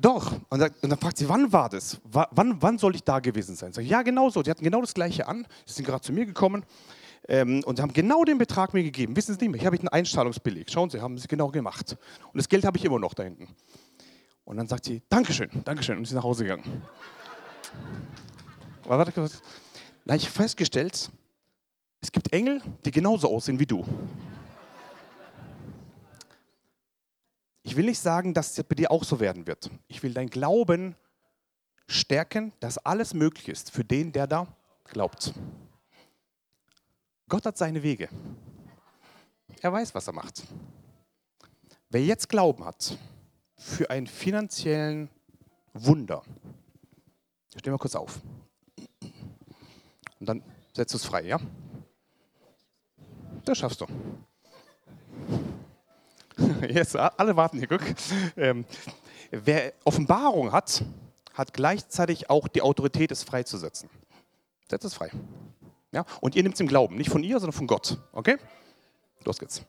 doch. Und, dann- und dann fragt sie, wann war das? Wa- Wann, wann soll ich da gewesen sein? Sag ich, ja, genau so. Die hatten genau das Gleiche an. Sie sind gerade zu mir gekommen ähm, und haben genau den Betrag mir gegeben. Wissen Sie nicht mehr? Hier habe ich einen Einstrahlungsbeleg. Schauen Sie, haben Sie genau gemacht. Und das Geld habe ich immer noch da hinten. Und dann sagt sie, Dankeschön, Dankeschön. Und ist nach Hause gegangen. Aber [laughs] warte kurz. Nein, ich habe festgestellt, es gibt Engel, die genauso aussehen wie du. Ich will nicht sagen, dass es bei dir auch so werden wird. Ich will dein Glauben stärken, dass alles möglich ist für den, der da glaubt. Gott hat seine Wege. Er weiß, was er macht. Wer jetzt Glauben hat für einen finanziellen Wunder, steh mal kurz auf. Und dann setzt du es frei, ja? Das schaffst du. [laughs] Jetzt, alle warten hier, guck. Ähm, wer Offenbarung hat, hat gleichzeitig auch die Autorität, es freizusetzen. Setz es frei. Ja? Und ihr nehmt es im Glauben, nicht von ihr, sondern von Gott. Okay? Los geht's.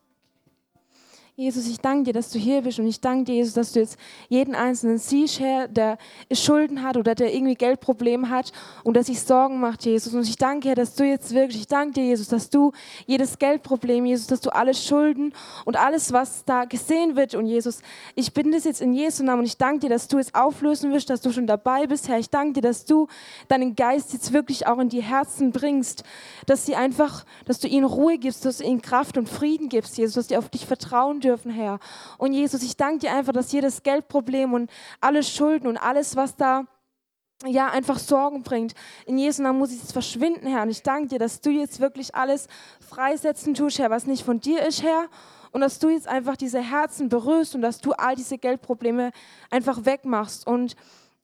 Jesus, ich danke dir, dass du hier bist und ich danke dir, Jesus, dass du jetzt jeden Einzelnen siehst, Herr, der Schulden hat oder der irgendwie Geldprobleme hat und der sich Sorgen macht, Jesus. Und ich danke dir, dass du jetzt wirklich, ich danke dir, Jesus, dass du jedes Geldproblem, Jesus, dass du alle Schulden und alles, was da gesehen wird und Jesus, ich bin das jetzt in Jesu Namen und ich danke dir, dass du es auflösen wirst, dass du schon dabei bist, Herr. Ich danke dir, dass du deinen Geist jetzt wirklich auch in die Herzen bringst, dass sie einfach, dass du ihnen Ruhe gibst, dass du ihnen Kraft und Frieden gibst, Jesus, dass sie auf dich vertrauen dürfen, Herr. Und Jesus, ich danke dir einfach, dass jedes Geldproblem und alle Schulden und alles, was da ja, einfach Sorgen bringt. In Jesu Namen muss es verschwinden, Herr. Und ich danke dir, dass du jetzt wirklich alles freisetzen tust, Herr, was nicht von dir ist, Herr. Und dass du jetzt einfach diese Herzen berührst und dass du all diese Geldprobleme einfach wegmachst. Und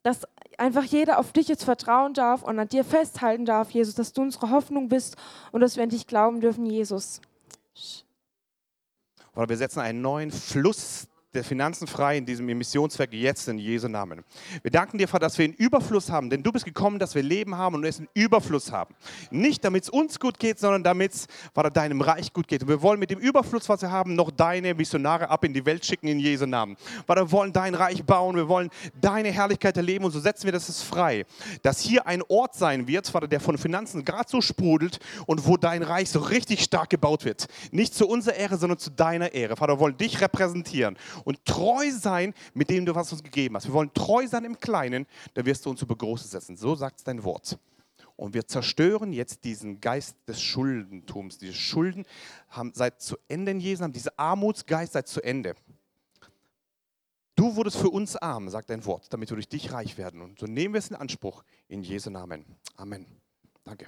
dass einfach jeder auf dich jetzt vertrauen darf und an dir festhalten darf, Jesus, dass du unsere Hoffnung bist und dass wir an dich glauben dürfen, Jesus. Oder wir setzen einen neuen Fluss der Finanzen frei in diesem Emissionswerk jetzt in Jesu Namen. Wir danken dir, Vater, dass wir einen Überfluss haben, denn du bist gekommen, dass wir Leben haben und es einen Überfluss haben. Nicht damit es uns gut geht, sondern damit es, Vater, deinem Reich gut geht. Und wir wollen mit dem Überfluss, was wir haben, noch deine Missionare ab in die Welt schicken in Jesu Namen. Vater, wir wollen dein Reich bauen, wir wollen deine Herrlichkeit erleben und so setzen wir das frei, dass hier ein Ort sein wird, Vater, der von Finanzen gerade so sprudelt und wo dein Reich so richtig stark gebaut wird. Nicht zu unserer Ehre, sondern zu deiner Ehre. Vater, wir wollen dich repräsentieren und treu sein mit dem du was uns gegeben hast. Wir wollen treu sein im Kleinen, dann wirst du uns über Große setzen. So sagt dein Wort. Und wir zerstören jetzt diesen Geist des Schuldentums. Diese Schulden haben seit zu Ende in Jesu, haben diese Armutsgeist seit zu Ende. Du wurdest für uns arm, sagt dein Wort, damit wir durch dich reich werden. Und so nehmen wir es in Anspruch in Jesu Namen. Amen. Danke.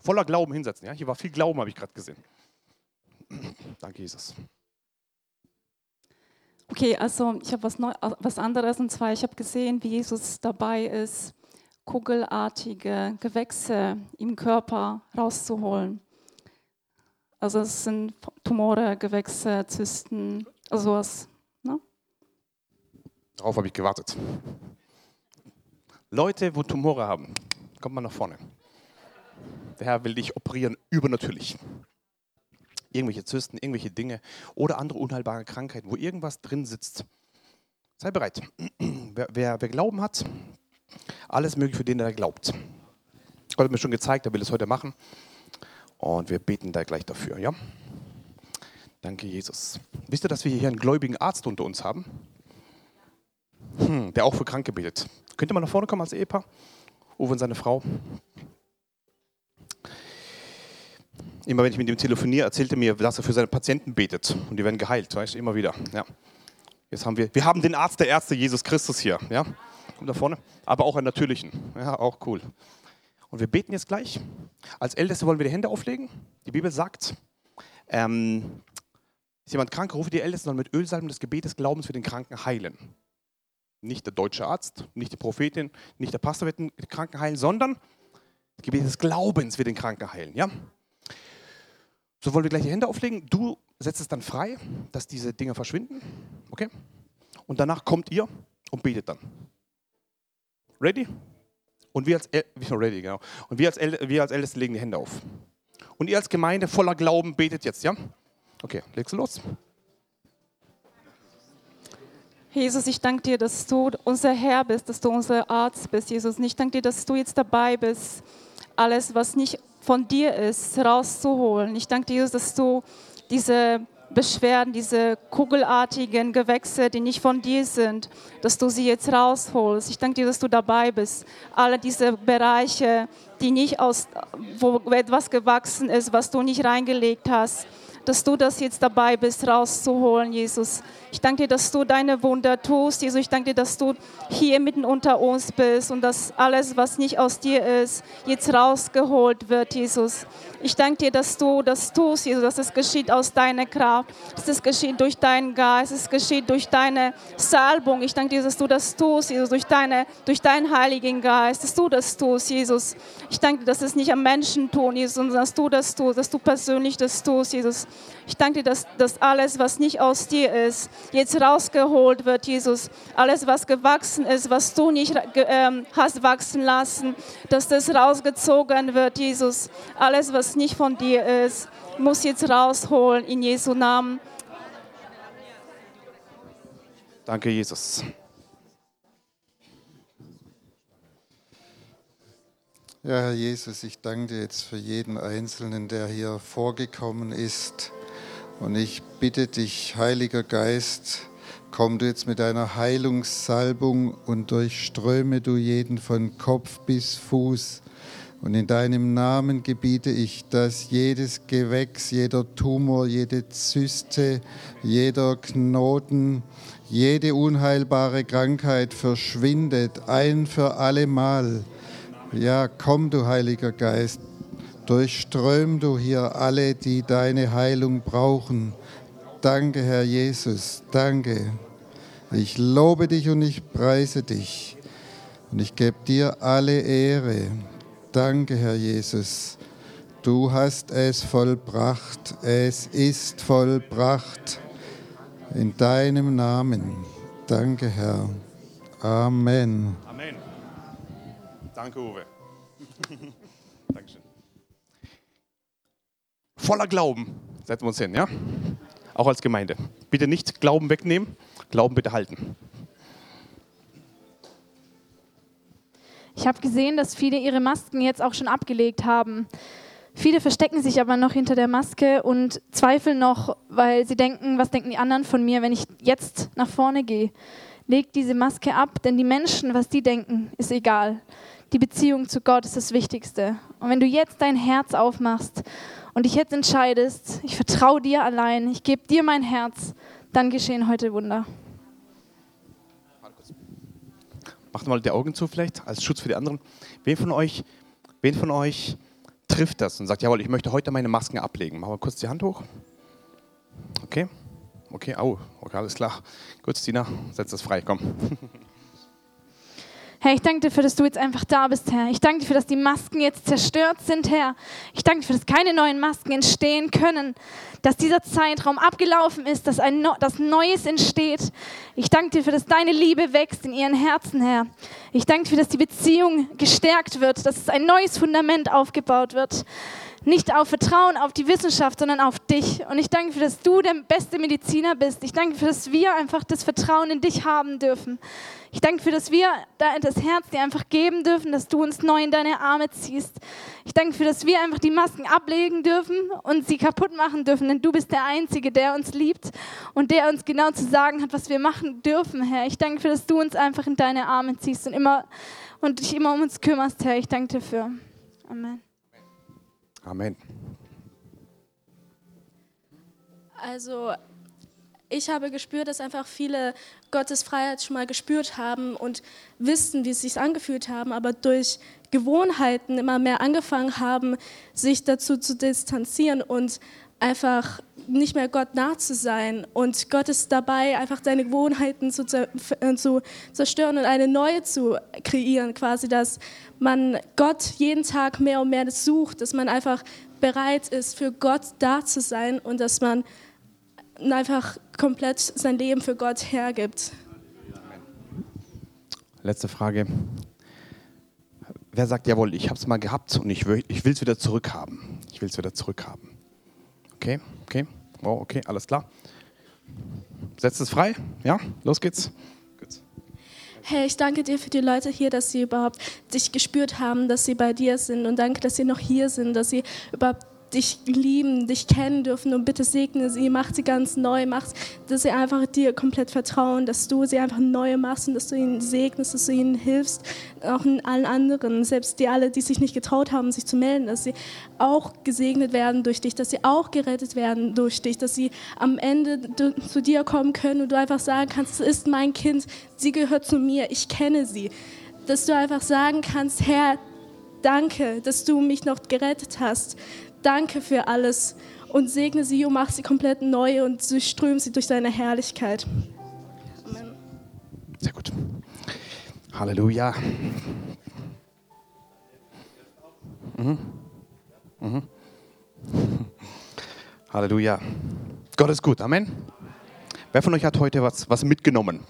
Voller Glauben hinsetzen. Ja? Hier war viel Glauben, habe ich gerade gesehen. [clears throat] Danke, Jesus. Okay, also ich habe was, was anderes und zwar, ich habe gesehen, wie Jesus dabei ist, kugelartige Gewächse im Körper rauszuholen. Also es sind Tumore, Gewächse, Zysten, sowas. Ne? Darauf habe ich gewartet. Leute, wo Tumore haben, kommt mal nach vorne. Der Herr will dich operieren übernatürlich irgendwelche Zysten, irgendwelche Dinge oder andere unheilbare Krankheiten, wo irgendwas drin sitzt. Sei bereit. [clears throat] Wer, wer, wer Glauben hat, alles möglich für den, der glaubt. Gott hat mir schon gezeigt, er will es heute machen. Und wir beten da gleich dafür, ja? Danke, Jesus. Wisst ihr, dass wir hier einen gläubigen Arzt unter uns haben? Hm, der auch für Kranke betet. Könnt ihr mal nach vorne kommen als Ehepaar? Uwe und seine Frau. Immer wenn ich mit ihm telefoniere, erzählt er mir, dass er für seine Patienten betet und die werden geheilt, weißt du, immer wieder. Ja. Jetzt haben wir, wir haben den Arzt der Ärzte, Jesus Christus hier, ja, kommt da vorne, aber auch einen natürlichen, ja, auch cool. Und wir beten jetzt gleich. Als Älteste wollen wir die Hände auflegen. Die Bibel sagt, ähm, ist jemand krank, rufe die Ältesten und mit Ölsalben des Gebetes Glaubens für den Kranken heilen. Nicht der deutsche Arzt, nicht die Prophetin, nicht der Pastor wird den Kranken heilen, sondern das Gebet des Glaubens wird den Kranken heilen. Ja? So wollen wir gleich die Hände auflegen. Du setzt es dann frei, dass diese Dinge verschwinden. Okay? Und danach kommt ihr und betet dann. Ready? Und wir als, El ready, genau. Und wir als, El wir als Älteste legen die Hände auf. Und ihr als Gemeinde voller Glauben betet jetzt, ja? Okay, legst du los. Jesus, ich danke dir, dass du unser Herr bist, dass du unser Arzt bist, Jesus. Ich danke dir, dass du jetzt dabei bist, alles, was nicht von dir ist, rauszuholen. Ich danke dir, dass du diese Beschwerden, diese kugelartigen Gewächse, die nicht von dir sind, dass du sie jetzt rausholst. Ich danke dir, dass du dabei bist. Alle diese Bereiche, die nicht aus, wo etwas gewachsen ist, was du nicht reingelegt hast, dass du das jetzt dabei bist, rauszuholen, Jesus. Ich danke dir, dass du deine Wunder tust, Jesus. Ich danke dir, dass du hier mitten unter uns bist und dass alles, was nicht aus dir ist, jetzt rausgeholt wird, Jesus. Ich danke dir, dass du das tust, Jesus, dass es geschieht aus deiner Kraft, dass es geschieht durch deinen Geist, es geschieht durch deine Salbung. Ich danke dir, dass du das tust, Jesus, durch, deine, durch deinen Heiligen Geist, dass du das tust, Jesus. Ich danke dir, dass es nicht am Menschen tun, Jesus, sondern dass du das tust, dass du persönlich das tust, Jesus. Ich danke dir, dass, dass alles, was nicht aus dir ist, jetzt rausgeholt wird, Jesus. Alles, was gewachsen ist, was du nicht äh, hast wachsen lassen, dass das rausgezogen wird, Jesus. Alles, was nicht von dir ist, muss jetzt rausholen in Jesu Namen. Danke, Jesus. Ja, Herr Jesus, ich danke dir jetzt für jeden Einzelnen, der hier vorgekommen ist. Und ich bitte dich, Heiliger Geist, komm du jetzt mit deiner Heilungssalbung und durchströme du jeden von Kopf bis Fuß Und in deinem Namen gebiete ich, dass jedes Gewächs, jeder Tumor, jede Zyste, jeder Knoten, jede unheilbare Krankheit verschwindet, ein für allemal. Ja, komm du Heiliger Geist, durchström du hier alle, die deine Heilung brauchen. Danke, Herr Jesus, danke. Ich lobe dich und ich preise dich. Und ich gebe dir alle Ehre. Danke, Herr Jesus. Du hast es vollbracht. Es ist vollbracht. In deinem Namen. Danke, Herr. Amen. Amen. Danke, Uwe. [laughs] Dankeschön. Voller Glauben setzen wir uns hin, ja? Auch als Gemeinde. Bitte nicht Glauben wegnehmen, Glauben bitte halten. Ich habe gesehen, dass viele ihre Masken jetzt auch schon abgelegt haben. Viele verstecken sich aber noch hinter der Maske und zweifeln noch, weil sie denken, was denken die anderen von mir, wenn ich jetzt nach vorne gehe. Leg diese Maske ab, denn die Menschen, was die denken, ist egal. Die Beziehung zu Gott ist das Wichtigste. Und wenn du jetzt dein Herz aufmachst und dich jetzt entscheidest, ich vertraue dir allein, ich gebe dir mein Herz, dann geschehen heute Wunder. Macht mal die Augen zu vielleicht, als Schutz für die anderen. Wen von euch, wen von euch trifft das und sagt, jawohl, ich möchte heute meine Masken ablegen. Machen wir kurz die Hand hoch. Okay. Okay, au, okay, alles klar. Gut, Stina, setz das frei, komm. Herr, ich danke dir dafür, dass du jetzt einfach da bist, Herr. Ich danke dir dafür, dass die Masken jetzt zerstört sind, Herr. Ich danke dir dafür, dass keine neuen Masken entstehen können, dass dieser Zeitraum abgelaufen ist, dass ein no dass Neues entsteht. Ich danke dir dafür, dass deine Liebe wächst in ihren Herzen, Herr. Ich danke dir dafür, dass die Beziehung gestärkt wird, dass ein neues Fundament aufgebaut wird nicht auf Vertrauen auf die Wissenschaft, sondern auf dich. Und ich danke dafür, dass du der beste Mediziner bist. Ich danke dafür, dass wir einfach das Vertrauen in dich haben dürfen. Ich danke dafür, dass wir das Herz dir einfach geben dürfen, dass du uns neu in deine Arme ziehst. Ich danke dafür, dass wir einfach die Masken ablegen dürfen und sie kaputt machen dürfen, denn du bist der Einzige, der uns liebt und der uns genau zu sagen hat, was wir machen dürfen, Herr. Ich danke dafür, dass du uns einfach in deine Arme ziehst und, immer, und dich immer um uns kümmerst, Herr. Ich danke dafür. Amen. Amen. Also ich habe gespürt, dass einfach viele Gottes Freiheit schon mal gespürt haben und wissen, wie es sich angefühlt haben, aber durch Gewohnheiten immer mehr angefangen haben, sich dazu zu distanzieren und einfach nicht mehr Gott nah zu sein. Und Gott ist dabei, einfach seine Gewohnheiten zu, äh, zu zerstören und eine neue zu kreieren, quasi, dass man Gott jeden Tag mehr und mehr sucht, dass man einfach bereit ist, für Gott da zu sein und dass man einfach komplett sein Leben für Gott hergibt. Letzte Frage. Wer sagt, jawohl, ich habe es mal gehabt und ich will es wieder zurückhaben. Ich will es wieder zurückhaben. Okay, okay, oh, okay, alles klar. Setzt es frei. Ja, los geht's. Hey, ich danke dir für die Leute hier, dass sie überhaupt dich gespürt haben, dass sie bei dir sind. Und danke, dass sie noch hier sind, dass sie überhaupt dich lieben, dich kennen dürfen und bitte segne sie, mach sie ganz neu, mach, dass sie einfach dir komplett vertrauen, dass du sie einfach neu machst und dass du ihnen segnest, dass du ihnen hilfst, auch in allen anderen, selbst die alle, die sich nicht getraut haben, sich zu melden, dass sie auch gesegnet werden durch dich, dass sie auch gerettet werden durch dich, dass sie am Ende zu dir kommen können und du einfach sagen kannst, es ist mein Kind, sie gehört zu mir, ich kenne sie. Dass du einfach sagen kannst, Herr, danke, dass du mich noch gerettet hast danke für alles und segne sie und mach sie komplett neu und ström sie durch deine Herrlichkeit. Amen. Sehr gut. Halleluja. Mhm. Mhm. [laughs] Halleluja. Gott ist gut. Amen. Wer von euch hat heute was, was mitgenommen?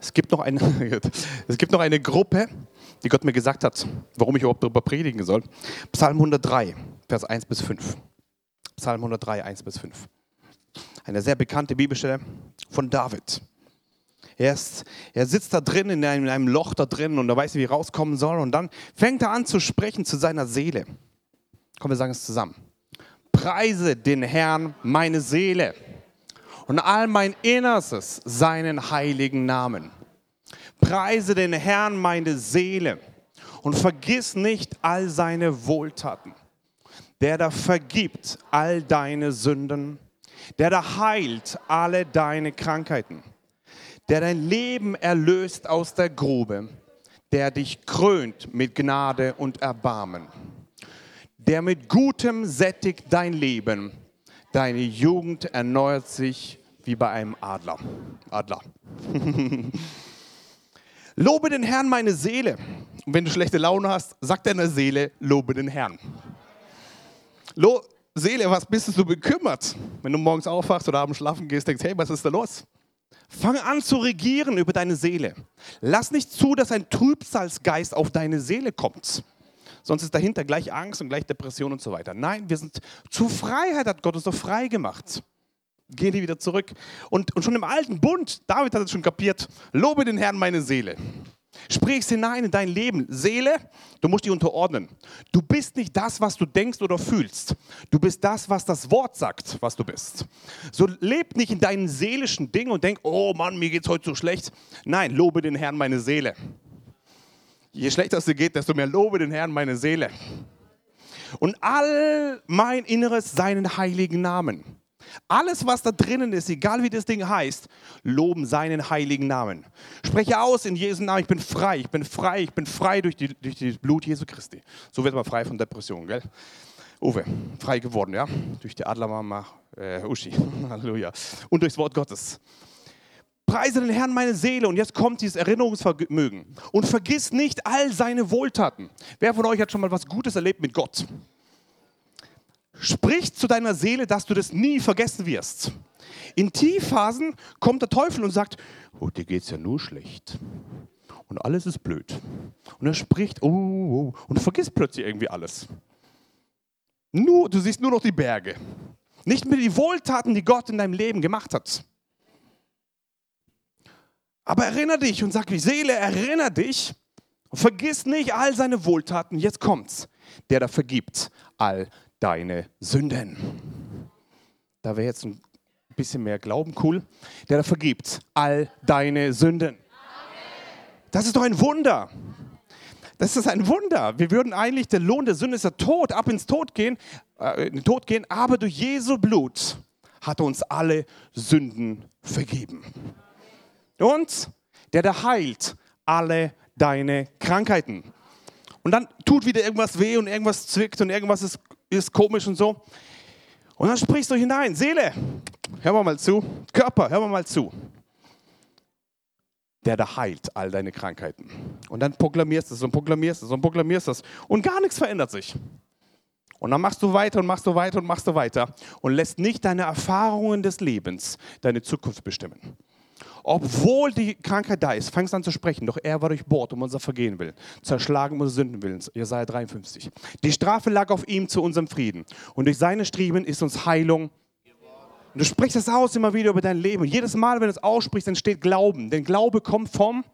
Es gibt, noch eine, [laughs] es gibt noch eine Gruppe, die Gott mir gesagt hat, warum ich überhaupt darüber predigen soll. Psalm 103, Vers 1 bis 5. Psalm 103, 1 bis 5. Eine sehr bekannte Bibelstelle von David. Er, ist, er sitzt da drin, in einem, in einem Loch da drin und er weiß, wie rauskommen soll. Und dann fängt er an zu sprechen zu seiner Seele. Komm, wir sagen es zusammen. Preise den Herrn meine Seele und all mein Innerstes seinen heiligen Namen. Preise den Herrn meine Seele und vergiss nicht all seine Wohltaten. Der da vergibt all deine Sünden, der da heilt alle deine Krankheiten, der dein Leben erlöst aus der Grube, der dich krönt mit Gnade und Erbarmen, der mit Gutem sättigt dein Leben, deine Jugend erneuert sich wie bei einem Adler. Adler. [laughs] lobe den Herrn meine Seele. Und wenn du schlechte Laune hast, sag deiner Seele, lobe den Herrn. Lo Seele, was bist du so bekümmert? Wenn du morgens aufwachst oder abends schlafen gehst, denkst, hey, was ist da los? Fang an zu regieren über deine Seele. Lass nicht zu, dass ein Trübsalsgeist auf deine Seele kommt. Sonst ist dahinter gleich Angst und gleich Depression und so weiter. Nein, wir sind zur Freiheit, hat Gott uns doch frei gemacht. Gehen die wieder zurück. Und, und schon im alten Bund, David hat es schon kapiert, lobe den Herrn meine Seele. Sprich hinein in dein Leben. Seele, du musst dich unterordnen. Du bist nicht das, was du denkst oder fühlst. Du bist das, was das Wort sagt, was du bist. So leb nicht in deinen seelischen Dingen und denk, oh Mann, mir geht es heute so schlecht. Nein, lobe den Herrn meine Seele. Je schlechter es dir geht, desto mehr lobe den Herrn meine Seele. Und all mein Inneres seinen heiligen Namen. Alles, was da drinnen ist, egal wie das Ding heißt, loben seinen heiligen Namen. Spreche aus in Jesu Namen, ich bin frei, ich bin frei, ich bin frei durch, die, durch das Blut Jesu Christi. So wird man frei von Depressionen, gell? Uwe, frei geworden, ja? Durch die Adlermama äh, Uschi. [laughs] Halleluja. Und durchs Wort Gottes. Preise den Herrn meine Seele. Und jetzt kommt dieses Erinnerungsvermögen. Und vergiss nicht all seine Wohltaten. Wer von euch hat schon mal was Gutes erlebt mit Gott? Sprich zu deiner Seele, dass du das nie vergessen wirst. In Tiefphasen kommt der Teufel und sagt, oh, dir geht es ja nur schlecht. Und alles ist blöd. Und er spricht, oh, oh, und du vergisst plötzlich irgendwie alles. Nur, du siehst nur noch die Berge. Nicht mehr die Wohltaten, die Gott in deinem Leben gemacht hat. Aber erinnere dich und sag, die Seele, erinnere dich und vergiss nicht all seine Wohltaten. Jetzt kommt's. Der da vergibt all deine Sünden. Da wäre jetzt ein bisschen mehr Glauben cool. Der da vergibt all deine Sünden. Das ist doch ein Wunder. Das ist ein Wunder. Wir würden eigentlich, der Lohn der Sünde ist der Tod, ab ins Tod gehen, äh, in den Tod gehen, aber durch Jesu Blut hat er uns alle Sünden vergeben. Und der da heilt alle deine Krankheiten. Und dann tut wieder irgendwas weh und irgendwas zwickt und irgendwas ist ist komisch und so. Und dann sprichst du hinein, Seele, hör mal, zu, Körper, hör mal, mal zu. Der da heilt all deine Krankheiten. Und dann proklamierst du es und proklamierst es und proklamierst es. Und gar nichts verändert sich. Und dann machst du weiter und machst du weiter und machst du weiter und lässt nicht deine Erfahrungen des Lebens deine Zukunft bestimmen. Obwohl die Krankheit da ist, fangst an zu sprechen. Doch er war durchbohrt um unser Vergehen willen, zerschlagen um unsere Sünden willen. Jesaja 53. Die Strafe lag auf ihm zu unserem Frieden. Und durch seine Striemen ist uns Heilung. Und du sprichst das aus immer wieder über dein Leben. Und jedes Mal, wenn du es aussprichst, entsteht Glauben. Denn Glaube kommt vom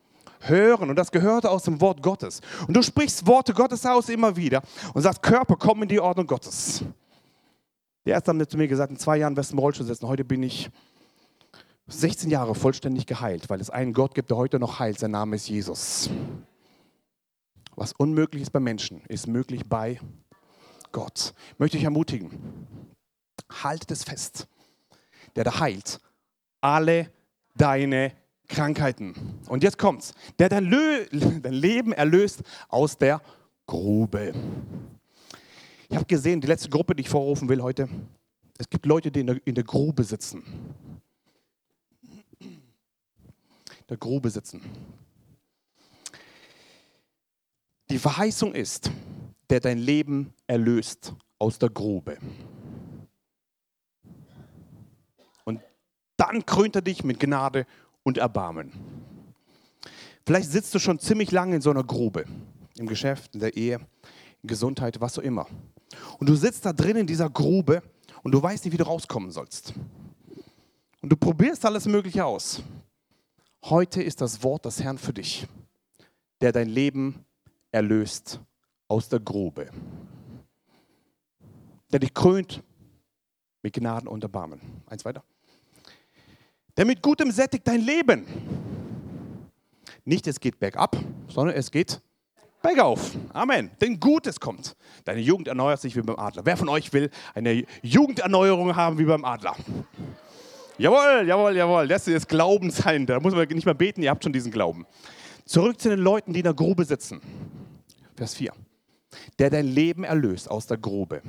Hören. Und das gehört aus dem Wort Gottes. Und du sprichst Worte Gottes aus immer wieder und sagst, Körper, komm in die Ordnung Gottes. Die Ärzte haben zu mir gesagt, in zwei Jahren wirst du im Rollstuhl sitzen. Heute bin ich 16 Jahre vollständig geheilt, weil es einen Gott gibt, der heute noch heilt. Sein Name ist Jesus. Was unmöglich ist bei Menschen, ist möglich bei Gott. Ich möchte dich ermutigen, haltet es fest. Der da heilt alle deine Krankheiten. Und jetzt kommt's. Der dein, Lö [laughs] dein Leben erlöst aus der Grube. Ich habe gesehen, die letzte Gruppe, die ich vorrufen will heute, es gibt Leute, die in der, in der Grube sitzen der Grube sitzen. Die Verheißung ist, der dein Leben erlöst aus der Grube. Und dann krönt er dich mit Gnade und Erbarmen. Vielleicht sitzt du schon ziemlich lange in so einer Grube, im Geschäft, in der Ehe, in Gesundheit, was auch immer. Und du sitzt da drin in dieser Grube und du weißt nicht, wie du rauskommen sollst. Und du probierst alles Mögliche aus. Heute ist das Wort des Herrn für dich, der dein Leben erlöst aus der Grube, der dich krönt mit Gnaden und Erbarmen. Eins weiter. Der mit Gutem sättigt dein Leben. Nicht es geht bergab, sondern es geht bergauf. Amen. Denn Gutes kommt. Deine Jugend erneuert sich wie beim Adler. Wer von euch will eine Jugenderneuerung haben wie beim Adler? Jawohl, jawohl, jawohl. Das ist Glauben sein. Da muss man nicht mal beten, ihr habt schon diesen Glauben. Zurück zu den Leuten, die in der Grube sitzen. Vers 4. Der dein Leben erlöst aus der Grube.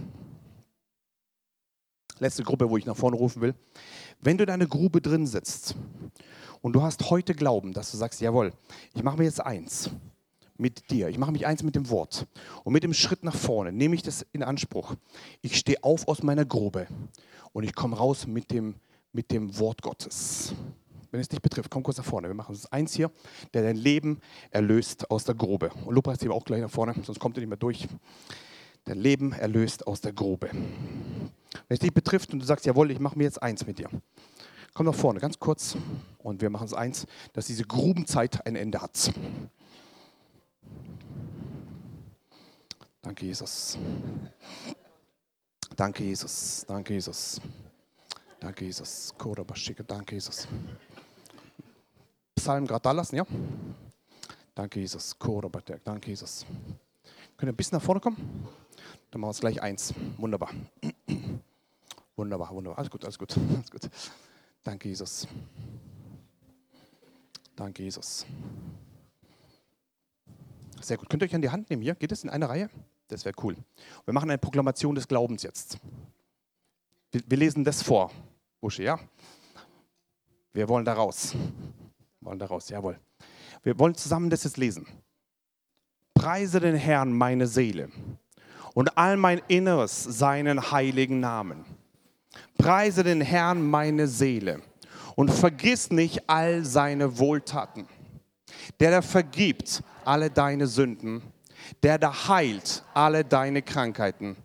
Letzte Gruppe, wo ich nach vorne rufen will. Wenn du in einer Grube drin sitzt und du hast heute Glauben, dass du sagst, jawohl, ich mache mir jetzt eins mit dir, ich mache mich eins mit dem Wort und mit dem Schritt nach vorne nehme ich das in Anspruch. Ich stehe auf aus meiner Grube und ich komme raus mit dem, mit dem Wort Gottes. Wenn es dich betrifft, komm kurz nach vorne. Wir machen es eins hier, der dein Leben erlöst aus der Grube. Und Lobpreis hier auch gleich nach vorne, sonst kommt ihr nicht mehr durch. Dein Leben erlöst aus der Grube. Wenn es dich betrifft und du sagst, jawohl, ich mache mir jetzt eins mit dir. Komm nach vorne, ganz kurz. Und wir machen es eins, dass diese Grubenzeit ein Ende hat. Danke, Jesus. Danke, Jesus. Danke, Jesus. Danke, Jesus. Danke, Jesus. Psalm gerade da lassen, ja? Danke, Jesus. Danke, Jesus. Könnt ihr ein bisschen nach vorne kommen? Dann machen wir es gleich eins. Wunderbar. [clears throat] Wunderbar, wunderbar. Alles gut, alles gut, alles gut. Danke, Jesus. Danke, Jesus. Sehr gut. Könnt ihr euch an die Hand nehmen hier? Geht es in eine Reihe? Das wäre cool. Wir machen eine Proklamation des Glaubens jetzt. Wir, wir lesen das vor. Busche, ja? Wir wollen da raus. Wir wollen da raus, jawohl. Wir wollen zusammen das jetzt lesen. Preise den Herrn meine Seele und all mein Inneres seinen heiligen Namen. Preise den Herrn meine Seele und vergiss nicht all seine Wohltaten. Der da vergibt alle deine Sünden, der da heilt alle deine Krankheiten,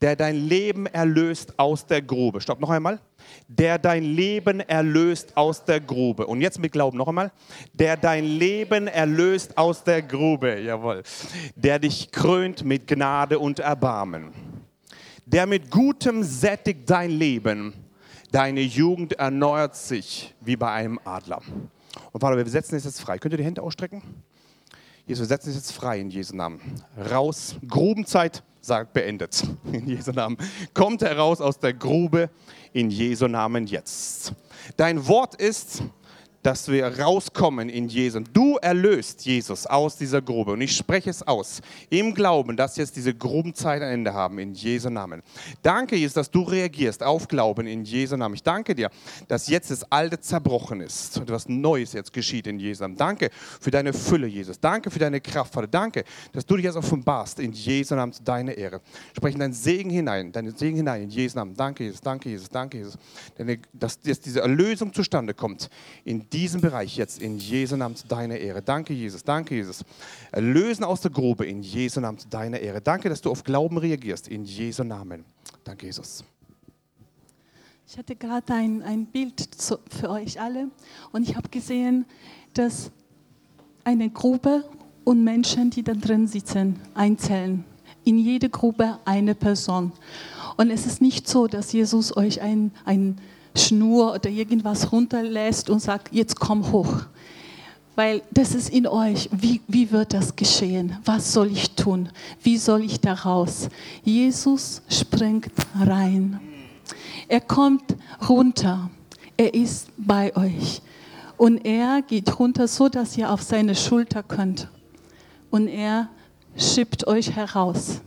der dein Leben erlöst aus der Grube. Stopp noch einmal. Der dein Leben erlöst aus der Grube. Und jetzt mit Glauben noch einmal. Der dein Leben erlöst aus der Grube. Jawohl. Der dich krönt mit Gnade und Erbarmen. Der mit Gutem sättigt dein Leben. Deine Jugend erneuert sich wie bei einem Adler. Und Vater, wir setzen es jetzt frei. Könnt ihr die Hände ausstrecken? Jesus, wir setzen es jetzt frei in Jesu Namen. Raus. Grubenzeit sagt beendet. [laughs] In Jesu Namen. Kommt heraus aus der Grube in Jesu Namen jetzt. Dein Wort ist, dass wir rauskommen in Jesus. Du erlöst Jesus aus dieser Grube. Und ich spreche es aus, im Glauben, dass jetzt diese Grubenzeit ein Ende haben, in Jesu Namen. Danke, Jesus, dass du reagierst auf Glauben in Jesu Namen. Ich danke dir, dass jetzt das Alte zerbrochen ist und was Neues jetzt geschieht in Jesu Namen. Danke für deine Fülle, Jesus. Danke für deine Kraft, Vater. Danke, dass du dich jetzt offenbarst in Jesu Namen zu deiner Ehre. Sprechen deinen Segen hinein, deinen Segen hinein in Jesu Namen. Danke, Jesus. Danke, Jesus. Danke, Jesus. Dass jetzt diese Erlösung zustande kommt in diesem Bereich jetzt in Jesu Namen zu deiner Ehre. Danke, Jesus. Danke, Jesus. Erlösen aus der Grube in Jesu Namen zu deiner Ehre. Danke, dass du auf Glauben reagierst in Jesu Namen. Danke, Jesus. Ich hatte gerade ein, ein Bild für euch alle und ich habe gesehen, dass eine Grube und Menschen, die da drin sitzen, einzählen. In jede Grube eine Person. Und es ist nicht so, dass Jesus euch ein, ein Schnur oder irgendwas runterlässt und sagt, jetzt komm hoch. Weil das ist in euch. Wie, wie wird das geschehen? Was soll ich tun? Wie soll ich da raus? Jesus springt rein. Er kommt runter. Er ist bei euch. Und er geht runter, so dass ihr auf seine Schulter könnt. Und er schiebt euch heraus.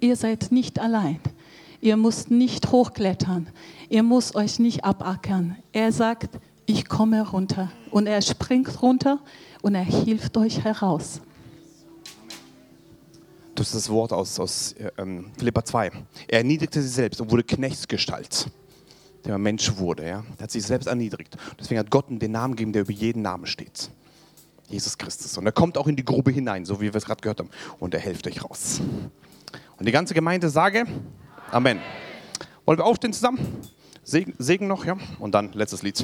Ihr seid nicht allein. Ihr müsst nicht hochklettern. Ihr müsst euch nicht abackern. Er sagt, ich komme runter. Und er springt runter und er hilft euch heraus. Das ist das Wort aus, aus ähm, Philippa 2. Er erniedrigte sich selbst und wurde Knechtsgestalt, der Mensch wurde. Ja? Er hat sich selbst erniedrigt. Deswegen hat Gott den Namen gegeben, der über jeden Namen steht. Jesus Christus. Und er kommt auch in die Grube hinein, so wie wir es gerade gehört haben. Und er hilft euch raus. Und die ganze Gemeinde sage, Amen. Wollen wir aufstehen zusammen? Segen, Segen noch, ja? Und dann letztes Lied.